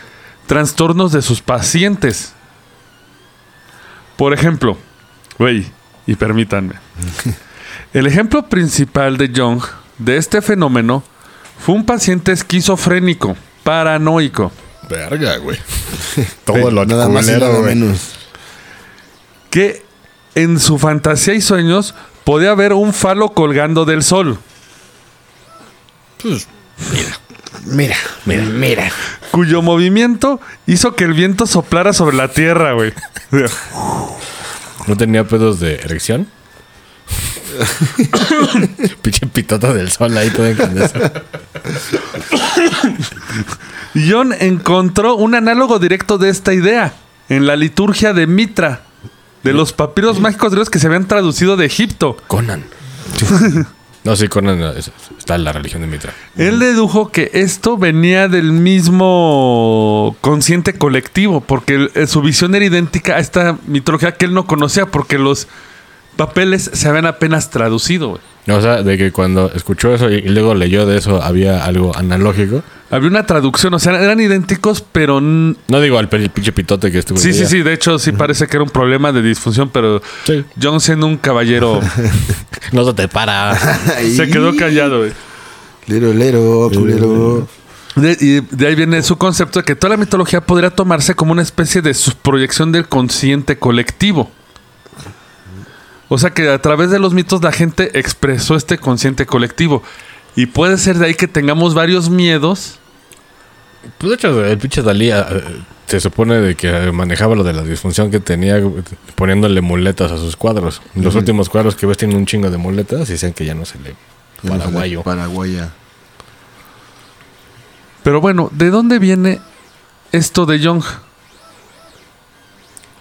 trastornos de sus pacientes. Por ejemplo, güey, y permítanme. El ejemplo principal de Jung de este fenómeno fue un paciente esquizofrénico, paranoico, Verga, güey. Todo lo Nada más y nada menos. que en su fantasía y sueños podía ver un falo colgando del sol. Mira, mira, mira. cuyo movimiento hizo que el viento soplara sobre la tierra, güey. ¿No tenía pedos de erección? Pinche pitota del sol ahí todo. John encontró un análogo directo de esta idea en la liturgia de Mitra, de los papiros mágicos de los que se habían traducido de Egipto. Conan. No, sí, Conan es- está en la religión de Mitra. Él dedujo que esto venía del mismo consciente colectivo, porque su visión era idéntica a esta mitología que él no conocía, porque los papeles se habían apenas traducido. güey. O sea, de que cuando escuchó eso y, luego leyó de eso había algo analógico. Había una traducción, o sea, eran idénticos, pero No digo al pinche pitote que estuvo. Sí, sí, sí. De hecho, sí parece que era un problema de disfunción, pero Sí. John siendo un caballero No se te para. se quedó callado. güey. Lero, lero, culero. De, y de ahí viene su concepto de que toda la mitología podría tomarse como una especie de proyección del consciente colectivo. O sea que a través de los mitos la gente expresó este consciente colectivo. Y puede ser de ahí que tengamos varios miedos. Pues de hecho, el pinche Dalí, eh, se supone de que manejaba lo de la disfunción que tenía poniéndole muletas a sus cuadros. Los últimos cuadros que ves tienen un chingo de muletas y dicen que ya no se le paraguayo. Paraguaya. Pero bueno, ¿de dónde viene esto de Young?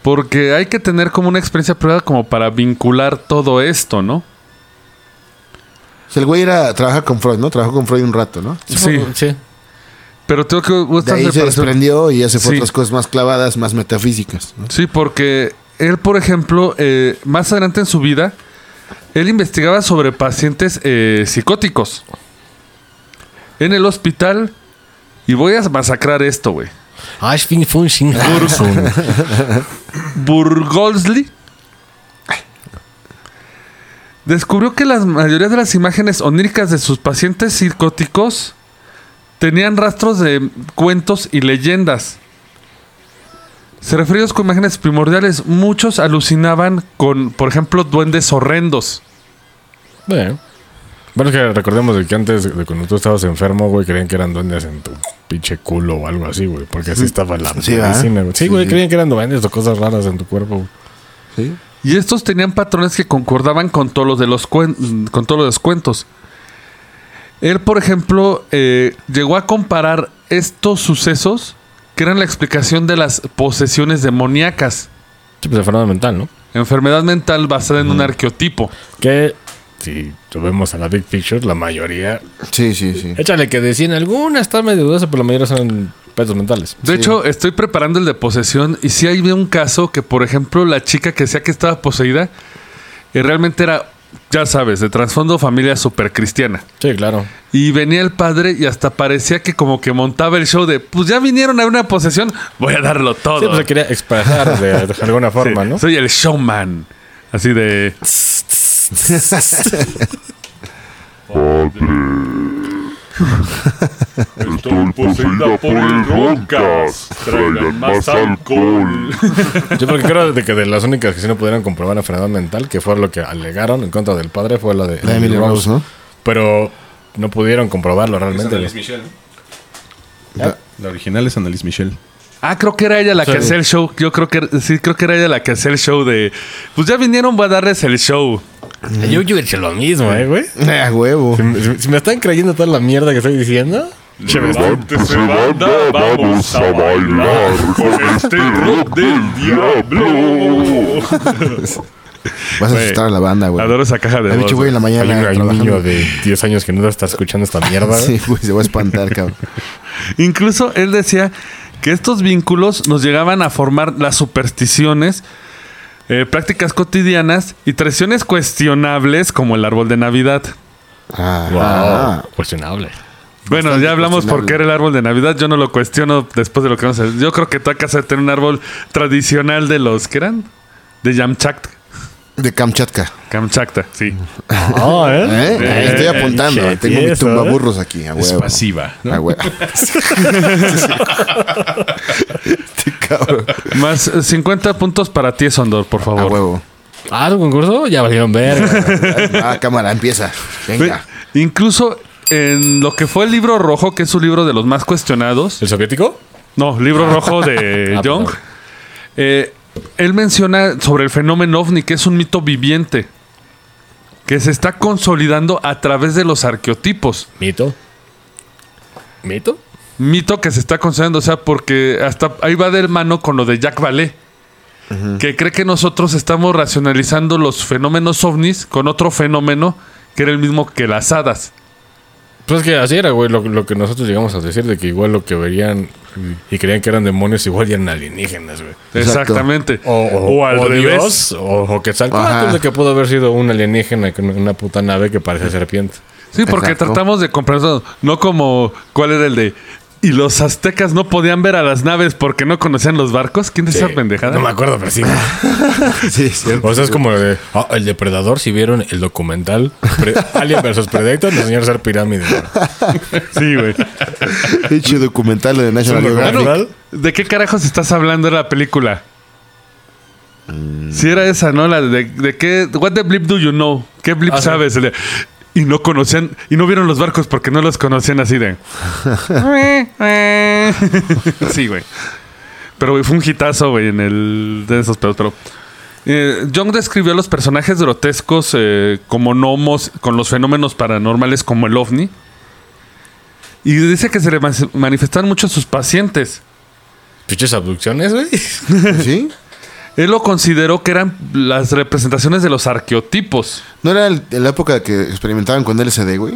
Porque hay que tener como una experiencia privada como para vincular todo esto, ¿no? O sea, el güey era, trabaja con Freud, ¿no? Trabajó con Freud un rato, ¿no? Sí. sí. Pero tengo que... De ahí se desprendió y ya se fue a Sí. otras cosas más clavadas, más metafísicas. ¿no? Sí, porque él, por ejemplo, eh, más adelante en su vida, él investigaba sobre pacientes eh, psicóticos. En el hospital, y voy a masacrar esto, güey. Burgolsli descubrió que la mayoría de las imágenes oníricas de sus pacientes psicóticos tenían rastros de cuentos y leyendas. Se referidos con imágenes primordiales. Muchos alucinaban con, por ejemplo, duendes horrendos. Bueno. Bueno, es que recordemos de que antes de cuando tú estabas enfermo, güey, creían que eran duendes en tu pinche culo o algo así, güey. Porque así estaba la Sí, medicina, güey. Sí, Sí, güey, sí. creían que eran duendes o cosas raras en tu cuerpo, güey. Y estos tenían patrones que concordaban con todos los de los cuen- con todos los cuentos. Él, por ejemplo, eh, llegó a comparar estos sucesos que eran la explicación de las posesiones demoníacas. Sí, pues enfermedad mental, ¿no? Enfermedad mental basada en un arqueotipo. Que si vemos a la Big Picture, la mayoría. Sí, sí, sí. Échale que decían algunas está medio dudosa, pero la mayoría son pedos mentales. De hecho, estoy preparando el de posesión y sí hay un caso que, por ejemplo, la chica que decía que estaba poseída eh, realmente era, ya sabes, de trasfondo familia super cristiana. Sí, claro. Y venía el padre y hasta parecía que como que montaba el show de, pues ya vinieron a una posesión, voy a darlo todo. Sí, pues se quería expresar de, de alguna Sí, forma, ¿no? Soy el showman. Así de... Estoy poseída por el Roncas. Traigan más alcohol. Yo porque creo de que de las únicas que sí no pudieron comprobar la enfermedad mental, que fue lo que alegaron en contra del padre, fue la de, La de Emily Rose, ¿no? Pero no pudieron comprobarlo realmente. Michel. La original es Annalise Michel. Ah, creo que era ella la que hacía el show. Yo creo que sí, creo que era ella la que hacía el show de. Pues ya vinieron, voy a darles el show. Yo yo he hecho lo mismo, ¿eh, güey? A huevo. Si, me- si me están creyendo toda la mierda que estoy diciendo, Levántese banda, vamos a bailar con este rock del diablo. Vas a Güey, asustar a la banda, güey. Adoro esa caja de voz, mucho güey en la hay, mañana hay un trabajando. niño de 10 años que no está escuchando esta mierda. güey. Sí, güey, se va a espantar, cabrón. Incluso él decía que estos vínculos nos llegaban a formar las supersticiones, eh, prácticas cotidianas y tradiciones cuestionables como el árbol de Navidad. Ah, Wow, ah. cuestionable. Bueno, Bastante ya hablamos por qué era el árbol de Navidad. Yo no lo cuestiono después de lo que vamos a hacer. Yo creo que tu casa debe tener un árbol tradicional de los que eran de Yamchatka. De Kamchatka. Kamchatka, sí. Ah, ¿Eh? Eh, Estoy apuntando. che, Tengo mi tieso, tumbaburros aquí, a Es huevo. pasiva. ¿no? A huevo. Este cabrón. Más eh, 50 puntos para ti, Sondor, por A favor. huevo. Ah, ¿tu concurso? Ya valieron ver. Ah, cámara, empieza. Venga. Ve- Incluso en lo que fue el libro rojo, que es un libro de los más cuestionados. ¿El soviético? No, libro rojo de Ah, Jung. perdón. Eh, él menciona sobre el fenómeno ovni, que es un mito viviente. Que se está consolidando a través de los arqueotipos. ¿Mito? ¿Mito? Mito que se está consolidando, o sea, porque hasta ahí va de mano con lo de Jack Vallée. Que cree que nosotros estamos racionalizando los fenómenos ovnis con otro fenómeno que era el mismo que las hadas. Pues es que así era, güey, lo, lo que nosotros llegamos a decir, de que igual lo que verían y creían que eran demonios, igual eran alienígenas, güey. Exactamente. O, o, al o revés. Dios, o, o Ajá. de que pudo haber sido un alienígena con una puta nave que parece serpiente. Sí, porque Exacto. tratamos de comprender, no como cuál era el de. Y los aztecas no podían ver a las naves porque no conocían los barcos. ¿Quién dice esa pendejada? No me acuerdo, pero sí. Sí, es cierto. o sea, es como de, ah, el depredador, si vieron el documental Pre- Alien vs Predator, nos enseñaron a hacer pirámides. Sí, güey. Pinche documental de National Es Geographic. ¿De qué carajos estás hablando de la película? Mm. Si era esa, ¿no? La de, de qué. What the blip do you know? ¿Qué blip Ah, sí. sabes? El de- y no conocían. Y no vieron los barcos porque no los conocían así de. sí, güey. Pero, güey, fue un hitazo, güey, en el... De esos pedos, pero... eh, Jung describió a los personajes grotescos eh, como gnomos con los fenómenos paranormales como el ovni. Y dice que se le manifestaban mucho a sus pacientes. Pinches abducciones, güey. ¿Sí? Él lo consideró que eran las representaciones de los arqueotipos. ¿No era el- en la época que experimentaban con LSD, güey?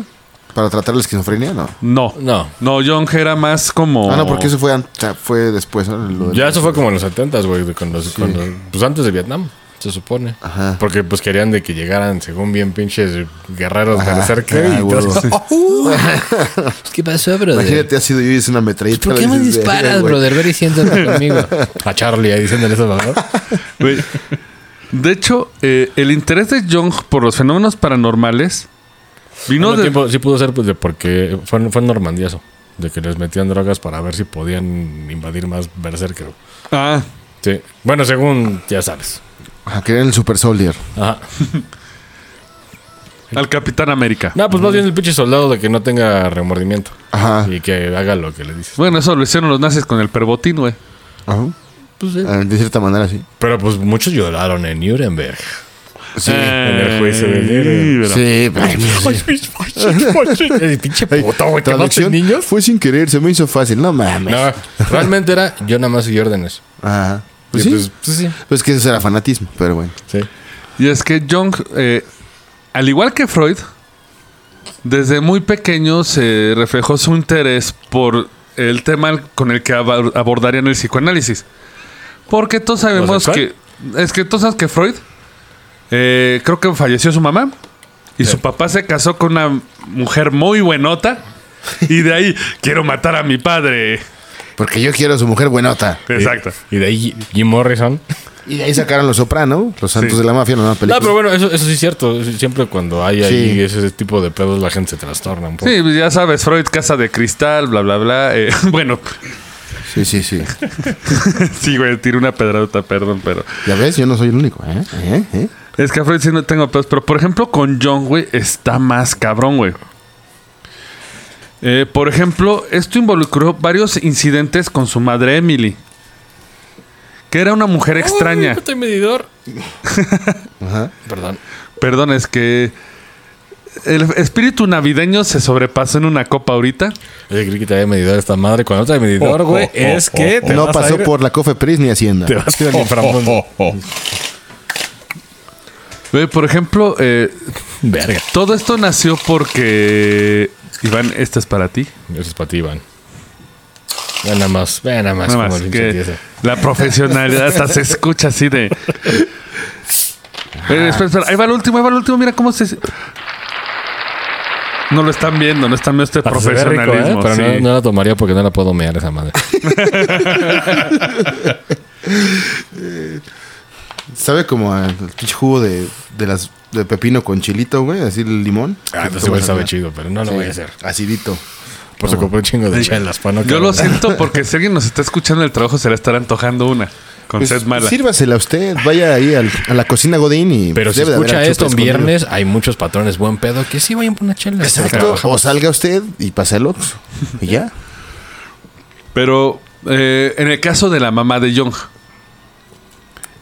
Para tratar la esquizofrenia, no. No. No. No, Jung era más como... Ah, no, porque eso fue, fue después, ¿no? Lo Ya eso fue como en los 70 güey. de Cuando, cuando- pues antes de Vietnam, se supone. Ajá. Porque pues querían de que llegaran, según bien pinches guerreros de Ajá. cerca. Ah, y huevo. todos, ¿Qué pasó, brother? Imagínate, ha sido yo y es una metralleta. ¿Por qué me disparas, "Verga, güey". brother? Ver y siéntate conmigo. A Charlie ahí diciéndole eso, ¿verdad? De hecho, eh, el interés de Jung por los fenómenos paranormales vino No, de... tiempo, sí pudo ser pues, de porque fue, fue en Normandía eso. De que les metían drogas para ver si podían invadir más Berserker. Ah, Sí. Bueno, según, ya sabes. Ajá, que era el Super Soldier. Ajá. al Capitán América. No, pues más bien el pinche soldado de que no tenga remordimiento. Ajá. Y que haga lo que le dices. Bueno, eso lo hicieron los nazis con el perbotín, güey. Ajá. Pues, sí. Ah, De cierta manera, sí. Pero pues muchos lloraron en Nuremberg. Sí. en el juicio de Nuremberg. Sí, pero... El pinche puto, güey. Fue sin querer, se me hizo fácil. No mames. No, realmente era yo nada más seguí órdenes. Ajá. Pues Pues sí. Pues, pues sí. Pues que eso era fanatismo, pero bueno. Sí. Y es que Jung, eh, al igual que Freud, desde muy pequeño se reflejó su interés por el tema con el que ab- abordarían el psicoanálisis. Porque todos sabemos que... Es que todos sabes que Freud, eh, creo que falleció su mamá. Y su papá se casó con una mujer muy buenota. Y de ahí, quiero matar a mi padre. Porque yo quiero a su mujer buenota. Exacto. Y de ahí Jim Morrison. Y de ahí sacaron Los Soprano, Los Santos Sí. de la Mafia, la nueva No, película. pero bueno, eso, eso sí es cierto. Siempre cuando hay ahí Sí. ese tipo de pedos, la gente se trastorna un poco. Sí, pues ya sabes, Freud, casa de cristal, bla, bla, bla. Eh, bueno, Sí, sí, sí. sí, güey, tiré una pedradota, perdón, pero... Ya ves, yo no soy el único. ¿eh? ¿Eh? ¿Eh? Es que a Freud sí no tengo pedos. Pero, por ejemplo, con John, güey, está más cabrón, güey. Eh, por ejemplo, esto involucró varios incidentes con su madre Emily. Que era una mujer extraña. Estoy medidor. Ajá. Perdón. Perdón, es que... El espíritu navideño se sobrepasó en una copa ahorita. Oye, creí que te había medidor esta madre. Cuando no trae medidor, güey, es que te No vas a pasó ir- por la Cofepris ni Hacienda. Te vas a ir al por ejemplo, eh, Verga. todo esto nació porque... Iván, esto es para ti. Eso es para ti, Iván. Ve nada más, ve nada más Nada más el que la profesionalidad hasta se escucha así de. Eh, espera, espera, ahí va el último, ahí va el último, mira cómo se. No lo están viendo, no están viendo este Hasta ve rico, ¿eh? profesionalismo. Pero sí. no, no la tomaría porque no la puedo mear esa madre. ¿Sabe como al pinche jugo de, de las de pepino con chilito, güey? Así el limón. Ah, entonces igual sabe chido, pero no lo Sí, voy a hacer. Acidito. Por eso compré un chingo de chelas para no Yo lo siento porque si alguien nos está escuchando en el trabajo se le estará antojando una. Con Pues, sed mala. sírvasela usted. Vaya ahí al- a la cocina Godín y... Pero si debe de haber escucha esto en escondido. viernes, hay muchos patrones buen pedo que sí vayan por una chela. Exacto. O salga usted y pase al Oxxo. Y ya. Pero eh, en el caso de la mamá de Young,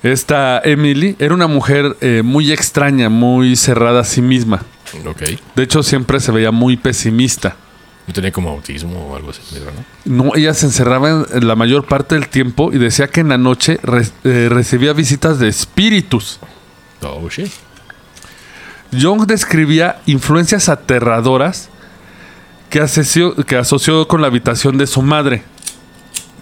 esta Emily era una mujer eh, muy extraña, muy cerrada a sí misma. Ok. De hecho, siempre se veía muy pesimista. No tenía como autismo o algo así, ¿no? No, ella se encerraba en la mayor parte del tiempo y decía que en la noche re- eh, recibía visitas de espíritus. Oh, shit. Jung describía influencias aterradoras que asoció, que asoció con la habitación de su madre.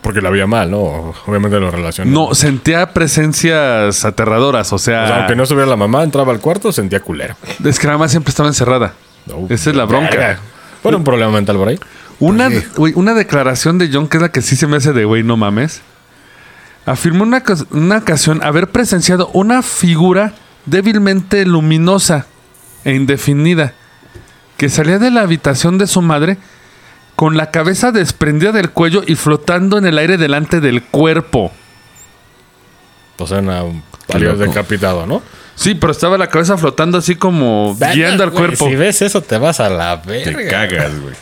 Porque la veía mal, ¿no? Obviamente lo relacionó. No, sentía presencias aterradoras, o sea, O sea, aunque no estuviera la mamá, entraba al cuarto, sentía culero. es que la mamá siempre estaba encerrada. No, Esa es la bronca. Bueno, un problema mental por ahí. Una, güey, una declaración de John, que es la que sí se me hace de güey, no mames. Afirmó una, una ocasión haber presenciado una figura débilmente luminosa e indefinida que salía de la habitación de su madre con la cabeza desprendida del cuello y flotando en el aire delante del cuerpo. O sea, algo decapitado, ¿no? Sí, pero estaba la cabeza flotando así como guiando al cuerpo. Si ves eso, te vas a la verga. Te cagas, güey.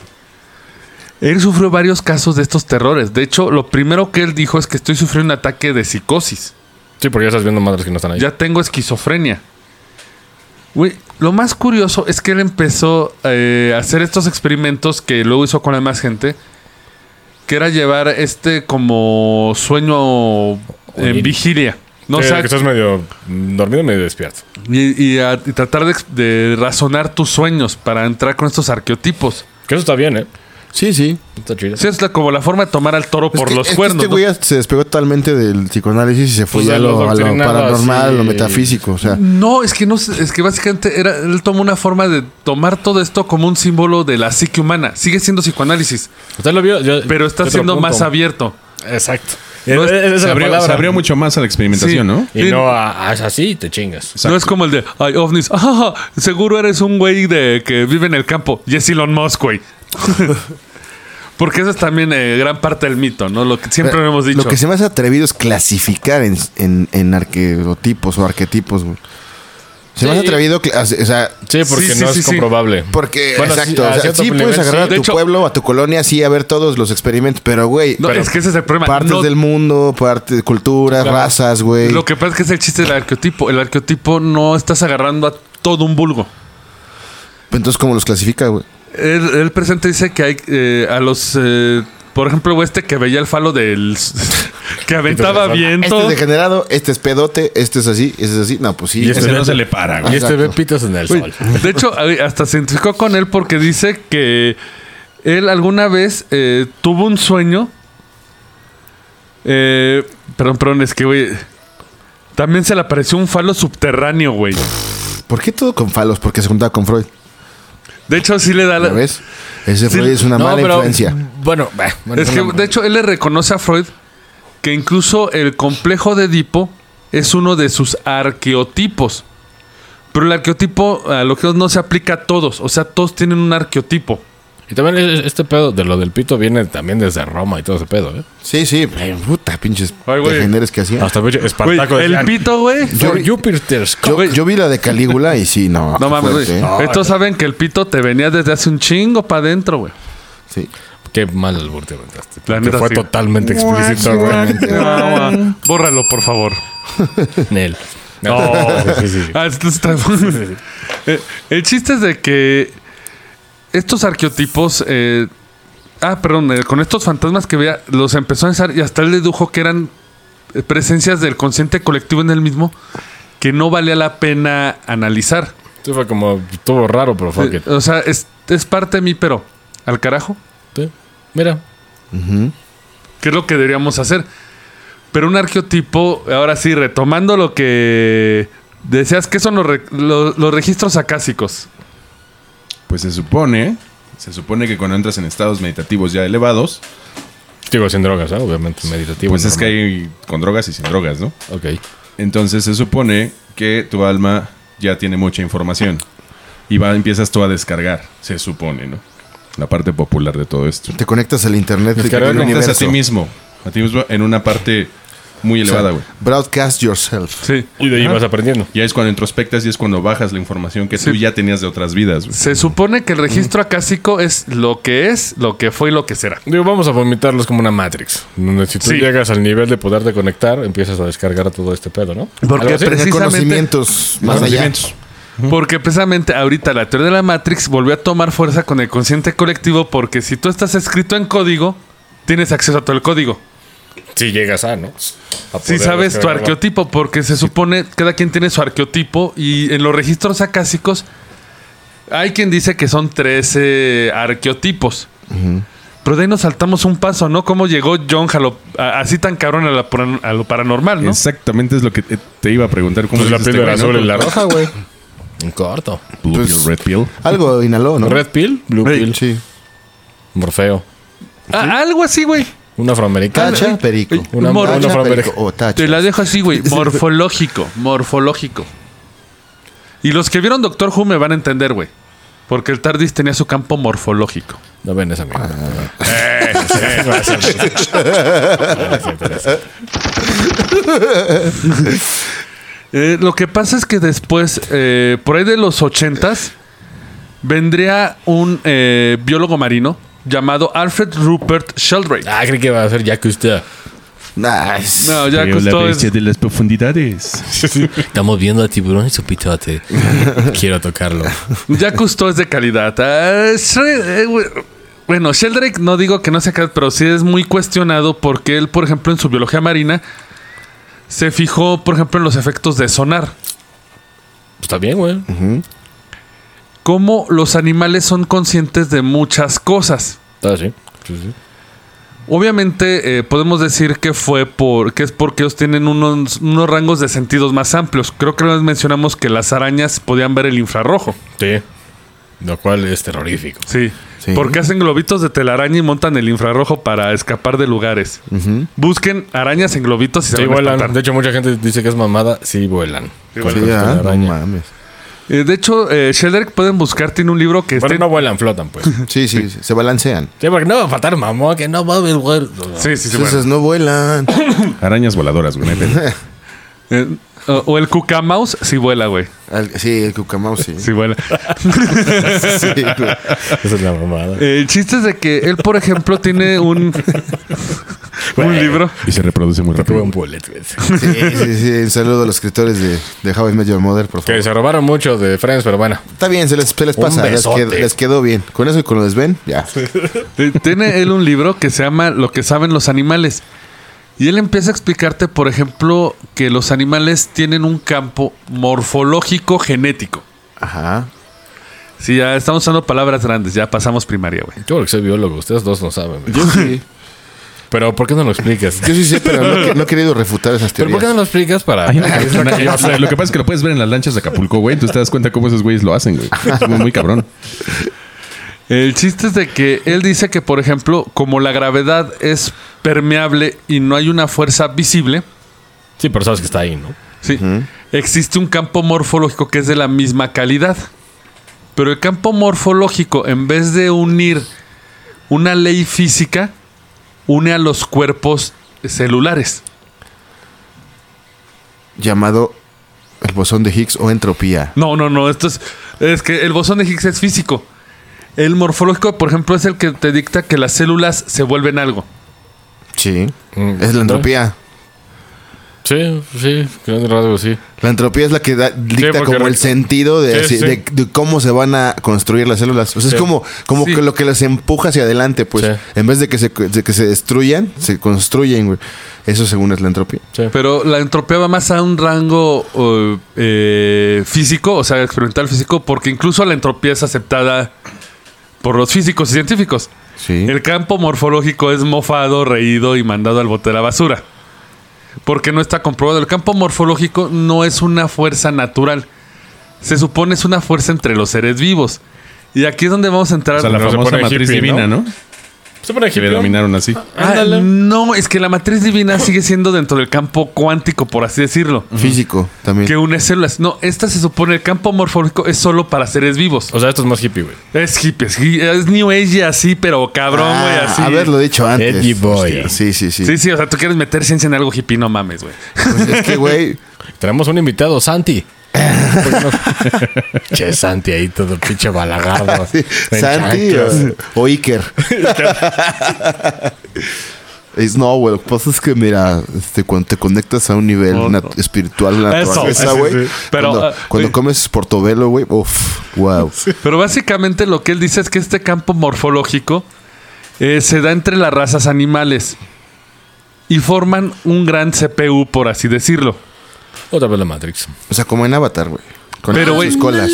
Él sufrió varios casos de estos terrores. De hecho, lo primero que él dijo es que estoy sufriendo un ataque de psicosis. Sí, porque ya estás viendo madres que no están ahí. Ya tengo esquizofrenia. Güey, lo más curioso es que él empezó eh, a hacer estos experimentos que luego hizo con la demás gente. Que era llevar este como sueño en vigilia. No, Sí, o sea, que estás medio dormido, medio despierto. y, y a- y tratar de, de razonar tus sueños para entrar con estos arqueotipos. Que eso está bien, ¿eh? Sí, sí. Está chido. Sí, es la- como la forma de tomar al toro Es por que- los es que cuernos. Este ¿no? güey ya se despegó totalmente del psicoanálisis y se fue Pues ya a lo, a paranormal, así. lo metafísico. O sea, No, es que no, sé, es que básicamente era, él tomó una forma de tomar todo esto como un símbolo de la psique humana. Sigue siendo psicoanálisis, Usted lo vio, yo- pero está siendo más abierto. Exacto. No es- Esa es Se abrió, palabra. se abrió mucho más a la experimentación, Sí. ¿no? Y Sí. no a, a- es así y te chingas. No es como el de, ay, ovnis, ah, seguro eres un güey de que vive en el campo. Y es Elon Musk, güey. Porque eso es también eh, gran parte del mito, ¿no? Lo que siempre eh, hemos dicho. lo que se me hace atrevido es clasificar en, en, en arqueotipos o arquetipos. güey. Se me hace Sí. atrevido, cla- o sea, Sí, porque Sí, sí, no sí, es sí. comprobable. porque, Bueno, exacto, o sea, sí puedes agarrar sí. a tu hecho- pueblo, a tu colonia, sí, a ver todos los experimentos, pero güey, No, es que ese es el problema. partes No- del mundo, parte de culturas, Claro. razas, güey. Lo que pasa es que es el chiste del arqueotipo. El arqueotipo no estás agarrando a todo un vulgo. Entonces, ¿cómo los clasifica, güey? El, el presente dice que hay eh, a los. eh, por ejemplo, este que veía el falo del. que aventaba Este viento. es degenerado, este es pedote, este es así, este es así. No, pues sí. Y este Este- no se le para, Y güey. este ve pitos en el Uy, sol. de hecho, hasta se identificó con él porque dice que él alguna vez eh, tuvo un sueño. Eh, perdón, perdón, es que, güey. También se le apareció un falo subterráneo, güey. ¿Por qué todo con falos? Porque se juntaba con Freud. De hecho, sí le da ¿Ya la. ves? Ese Sí, Freud es una No, mala pero, influencia. Bueno, bah, bueno, Es que, no, de hecho, él le reconoce a Freud que incluso el complejo de Edipo es uno de sus arqueotipos. Pero el arqueotipo, a lo que no se aplica a todos. O sea, todos tienen un arqueotipo. Y también es- este pedo de lo del pito viene también desde Roma y todo ese pedo, ¿eh? Sí, sí. ay, Puta, pinches degeneres que hacían. Hasta pinche Güey, Espartaco el decían, pito, güey. Yo, güey. yo vi la de Calígula y sí, no. No mames, güey. fuerte, ¿eh? Estos saben que el pito te venía desde hace un chingo para adentro, güey. Sí. Qué mal albur te aventaste. La Que neta, fue sí. totalmente explícito, güey. No, no, bórralo, por favor. Nel. No. sí, sí, sí. Ah, esto está- Eh, El chiste es de que estos arqueotipos. eh, ah, perdón, eh, con estos fantasmas que veía, los empezó a pensar y hasta él dedujo que eran eh, presencias del consciente colectivo en él mismo que no valía la pena analizar. Sí, fue como, estuvo raro, pero fuck Eh, it. o sea, es, es parte de mí, pero al carajo. Sí. Mira. ¿Qué es lo que deberíamos hacer? Pero un arqueotipo, ahora sí, retomando lo que decías, que son los, re- los- los registros acásicos? Pues se supone, se supone que cuando entras en estados meditativos ya elevados, Digo, sin drogas, ¿eh? obviamente, meditativo. pues es que hay con drogas y sin drogas, ¿no? Ok. Entonces se supone que tu alma ya tiene mucha información y va, empiezas tú a descargar, se supone, ¿no? La parte popular de todo esto. Te conectas al internet Te conectas a ti mismo, a ti mismo en una parte muy O sea, elevada, güey. broadcast yourself. Sí. Y de ahí vas aprendiendo. Ya es cuando introspectas y es cuando bajas la información que tú ya tenías de otras vidas, güey. Se supone que el registro acásico es lo que es, lo que fue y lo que será. Digo, vamos a vomitarlos como una Matrix. Donde si tú Sí. llegas al nivel de poderte conectar, empiezas a descargar todo este pedo, ¿no? Porque precisamente- Reconocimientos más allá. Conocimientos. Porque precisamente ahorita la teoría de la Matrix volvió a tomar fuerza con el consciente colectivo porque si tú estás escrito en código, tienes acceso a todo el código. Si llegas a, ¿no? A Si sabes tu arqueotipo, porque se supone cada quien tiene su arqueotipo y en los registros acásicos hay quien dice que son 13 arqueotipos. Pero de ahí nos saltamos un paso, ¿no? ¿Cómo llegó John a lo- a- así tan cabrón a, la paran- a lo paranormal, ¿no? Exactamente es lo que te, iba a preguntar. ¿Cómo Pues la este no? y la roja, güey. En corto. Blue Pues- pill, red pill. Algo inhaló, ¿no? Red pill, blue pill, Sí. Morfeo. Algo así, güey. Un afroamericano. Tacha, perico. Una- Mor- una Tacha, afroamericana. perico o tacha. Te la dejo así, güey. Morfológico, morfológico. Y los que vieron Doctor Who me van a entender, güey. Porque el TARDIS tenía su campo morfológico. No ven esa mierda. Eh, lo que pasa es que después, eh, por ahí de los ochentas, vendría un eh, biólogo marino llamado Alfred Rupert Sheldrake. Ah, creí que iba a ser Jacques Cousteau. Nice. No, ya la bestia de las profundidades. Estamos viendo a tiburón y su pitote. Quiero tocarlo. Ya Cousteau es de calidad. Ah, eh, bueno, Sheldrake no digo que no sea calidad, pero sí es muy cuestionado porque él, por ejemplo, en su biología marina se fijó, por ejemplo, en los efectos de sonar. Está bien, güey. Cómo los animales son conscientes de muchas cosas. Ah, sí. Sí, sí. Obviamente eh, podemos decir que fue por que es porque ellos tienen unos, unos rangos de sentidos más amplios. Creo que vez mencionamos que las arañas podían ver el infrarrojo. Sí. Lo cual es terrorífico. Sí. Sí. Porque hacen globitos de telaraña y montan el infrarrojo para escapar de lugares. Busquen arañas en globitos y se Sí, van a vuelan. De hecho, mucha gente dice que es mamada. Sí, vuelan. Sí, el ah, no mames. Eh, de hecho, eh, Sheldrake pueden buscar, tiene un libro que Bueno, está... no vuelan, flotan, pues. Sí, sí, sí, se balancean. Sí, porque no va a faltar mamón, que no va a haber güey. Sí, sí, sí. Entonces bueno. no vuelan. Arañas voladoras, güey. no hay pedo. Eh, o, o el cucamaus sí vuela, güey. Al- sí, el cucamau, sí. Sí vuela. Sí, güey. Esa es la mamada. Eh, el chiste es de que él, por ejemplo, tiene un... un libro. Y se reproduce muy Tuve rápido. un bullet, güey. Sí, sí, sí. Un saludo a los escritores de, de How I Met Your Mother, por favor. Que se robaron mucho de Friends, pero bueno. Está bien, se les, se les Un pasa. Les besote. quedó, les quedó bien. Con eso y con lo desven, ya. Eh, Tiene él un libro que se llama Lo que saben los animales. Y él empieza a explicarte, por ejemplo, que los animales tienen un campo morfológico genético. Ajá. Sí, ya estamos usando palabras grandes, ya pasamos primaria, güey. Yo creo que soy biólogo, ustedes dos no saben. güey. Yo sí. Pero ¿por qué no lo explicas? Yo sí sé, pero no, he- no he querido refutar esas ¿Pero por qué no teorías. lo explicas para...? Lo que pasa es que lo puedes ver en las lanchas de Acapulco, güey. Entonces te das cuenta cómo esos güeyes lo hacen, güey. Es muy, muy cabrón. El chiste es de que él dice que, por ejemplo, como la gravedad es permeable y no hay una fuerza visible, Sí, pero sabes que está ahí, ¿no? sí, existe un campo morfológico que es de la misma calidad. Pero el campo morfológico, en vez de unir una ley física, une a los cuerpos celulares. Llamado el bosón de Higgs o entropía. No, no, no. Esto es. Es que el bosón de Higgs es físico. El morfológico, por ejemplo, es el que te dicta que las células se vuelven algo. Sí. Mm, Es la entropía. Sí, sí, grande rasgo, sí. La entropía es la que da- dicta como el sentido de, Sí, así- sí. de- de cómo se van a construir las células. O sea, Sí. es como, como Sí. que lo que las empuja hacia adelante, pues. Sí. En vez de que se, de que se destruyan, se construyen, güey. Eso según es la entropía. sí. Pero la entropía va más a un rango eh, físico, o sea, experimental físico, porque incluso la entropía es aceptada por los físicos y científicos. Sí. El campo morfológico es mofado, reído y mandado al bote de la basura. Porque no está comprobado. El campo morfológico no es una fuerza natural. Se supone es una fuerza entre los seres vivos. Y aquí es donde vamos a entrar. O sea, la se famosa matriz hippie, divina, ¿no? ¿no? Se pone Que ¿no? dominaron así. Ah, Ándale. no, es que la matriz divina sigue siendo dentro del campo cuántico, por así decirlo. Físico también. Que une células. No, esta se supone el campo morfológico es solo para seres vivos. O sea, esto es más hippie, güey. Es hippie, es, New Age así, pero cabrón, güey, Ah, así. Haberlo dicho antes. Edgy boy. Hostia, Sí, sí, sí. Sí, sí, o sea, tú quieres meter ciencia en algo hippie, no mames, güey. Pues es que, güey, Tenemos un invitado, Santi. Che, Santi ahí todo pinche balagardo. Sí, Santi o, o Iker. Es, no, güey, lo que pasa es que, mira, este, cuando te conectas a un nivel no. espiritual, Eso, naturaleza, sí, güey. sí. Pero, cuando, ah, cuando sí. comes portobelo, güey, uff, wow. Pero básicamente lo que él dice es que este campo morfológico eh, se da entre las razas animales y forman un gran CPU, por así decirlo. Otra vez la Matrix. O sea, como en Avatar, güey. Con Pero, sus colas.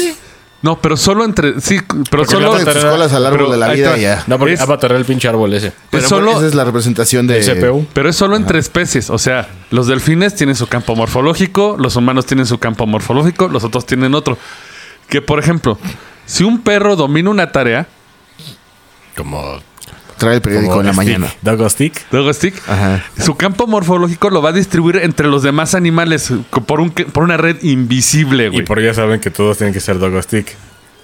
No, pero solo entre. Sí, pero Porque solo. Sus colas al árbol pero de la vida y ya. No, porque Es- Avatar era el pinche árbol ese. Pero es solo- esa es la representación de... CPU. Pero es solo entre especies. O sea, los delfines tienen su campo morfológico, los humanos tienen su campo morfológico, los otros tienen otro. Que, por ejemplo, si un perro domina una tarea, Como. Trae el periódico como en la stick. mañana. Doggo Stick. Dog Stick, Ajá. su campo morfológico lo va a distribuir entre los demás animales por, un, por una red invisible, Y güey. por ya saben que todos tienen que ser Doggo Stick.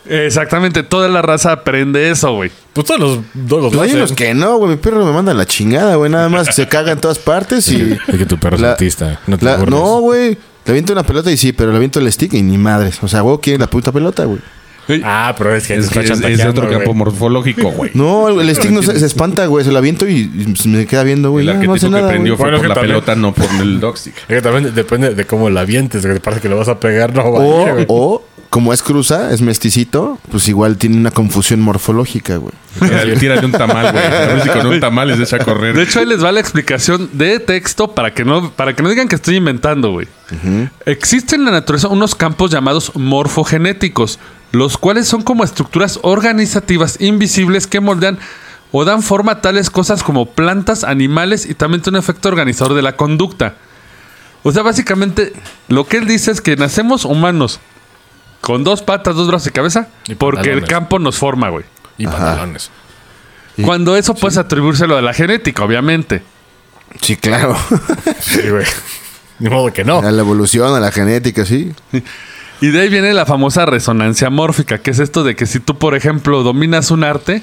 Exactamente, toda la raza aprende eso, güey. Pues todos los Doggos Pues lo hay hacen. unos que no, güey. Mi perro me manda la chingada, güey. Nada más se caga en todas partes y... Es que tu perro es autista. No te La- no, güey. Le aviento una pelota y sí, pero le aviento el stick y ni madres. O sea, güey, quiere la puta pelota, güey. Ah, pero es que, Es, te está que es- es de chantajeando, otro campo morfológico, güey. No, el, stick no se, se espanta, güey. Se lo aviento y, me queda viendo, güey. el No, no arquetipo hace que prendió fue Bueno, por que la también- pelota, no por el dogstick. Es que también depende de cómo la avientes, güey. Parece que lo vas a pegar, no vaya, O, güey. o, como es cruza, es mesticito, pues igual tiene una confusión morfológica, güey. Tírale, tírale un tamal, güey. A ver si con un tamal les echa a correr. De hecho, ahí les va la explicación de texto para que no, para que no digan que estoy inventando, güey. Existen en la naturaleza unos campos llamados morfogenéticos, los cuales son como estructuras organizativas invisibles que moldean o dan forma a tales cosas como plantas, animales y también tiene un efecto organizador de la conducta. O sea, básicamente, lo que él dice es que nacemos humanos con dos patas, dos brazos y cabeza, Y porque el campo nos forma, güey. Y pantalones. Cuando eso puedes atribuírselo a la genética, obviamente. Sí, claro. Sí, güey. Ni modo que no. A la evolución, a la genética, sí. Y de ahí viene la famosa resonancia mórfica, que es esto de que si tú, por ejemplo, dominas un arte,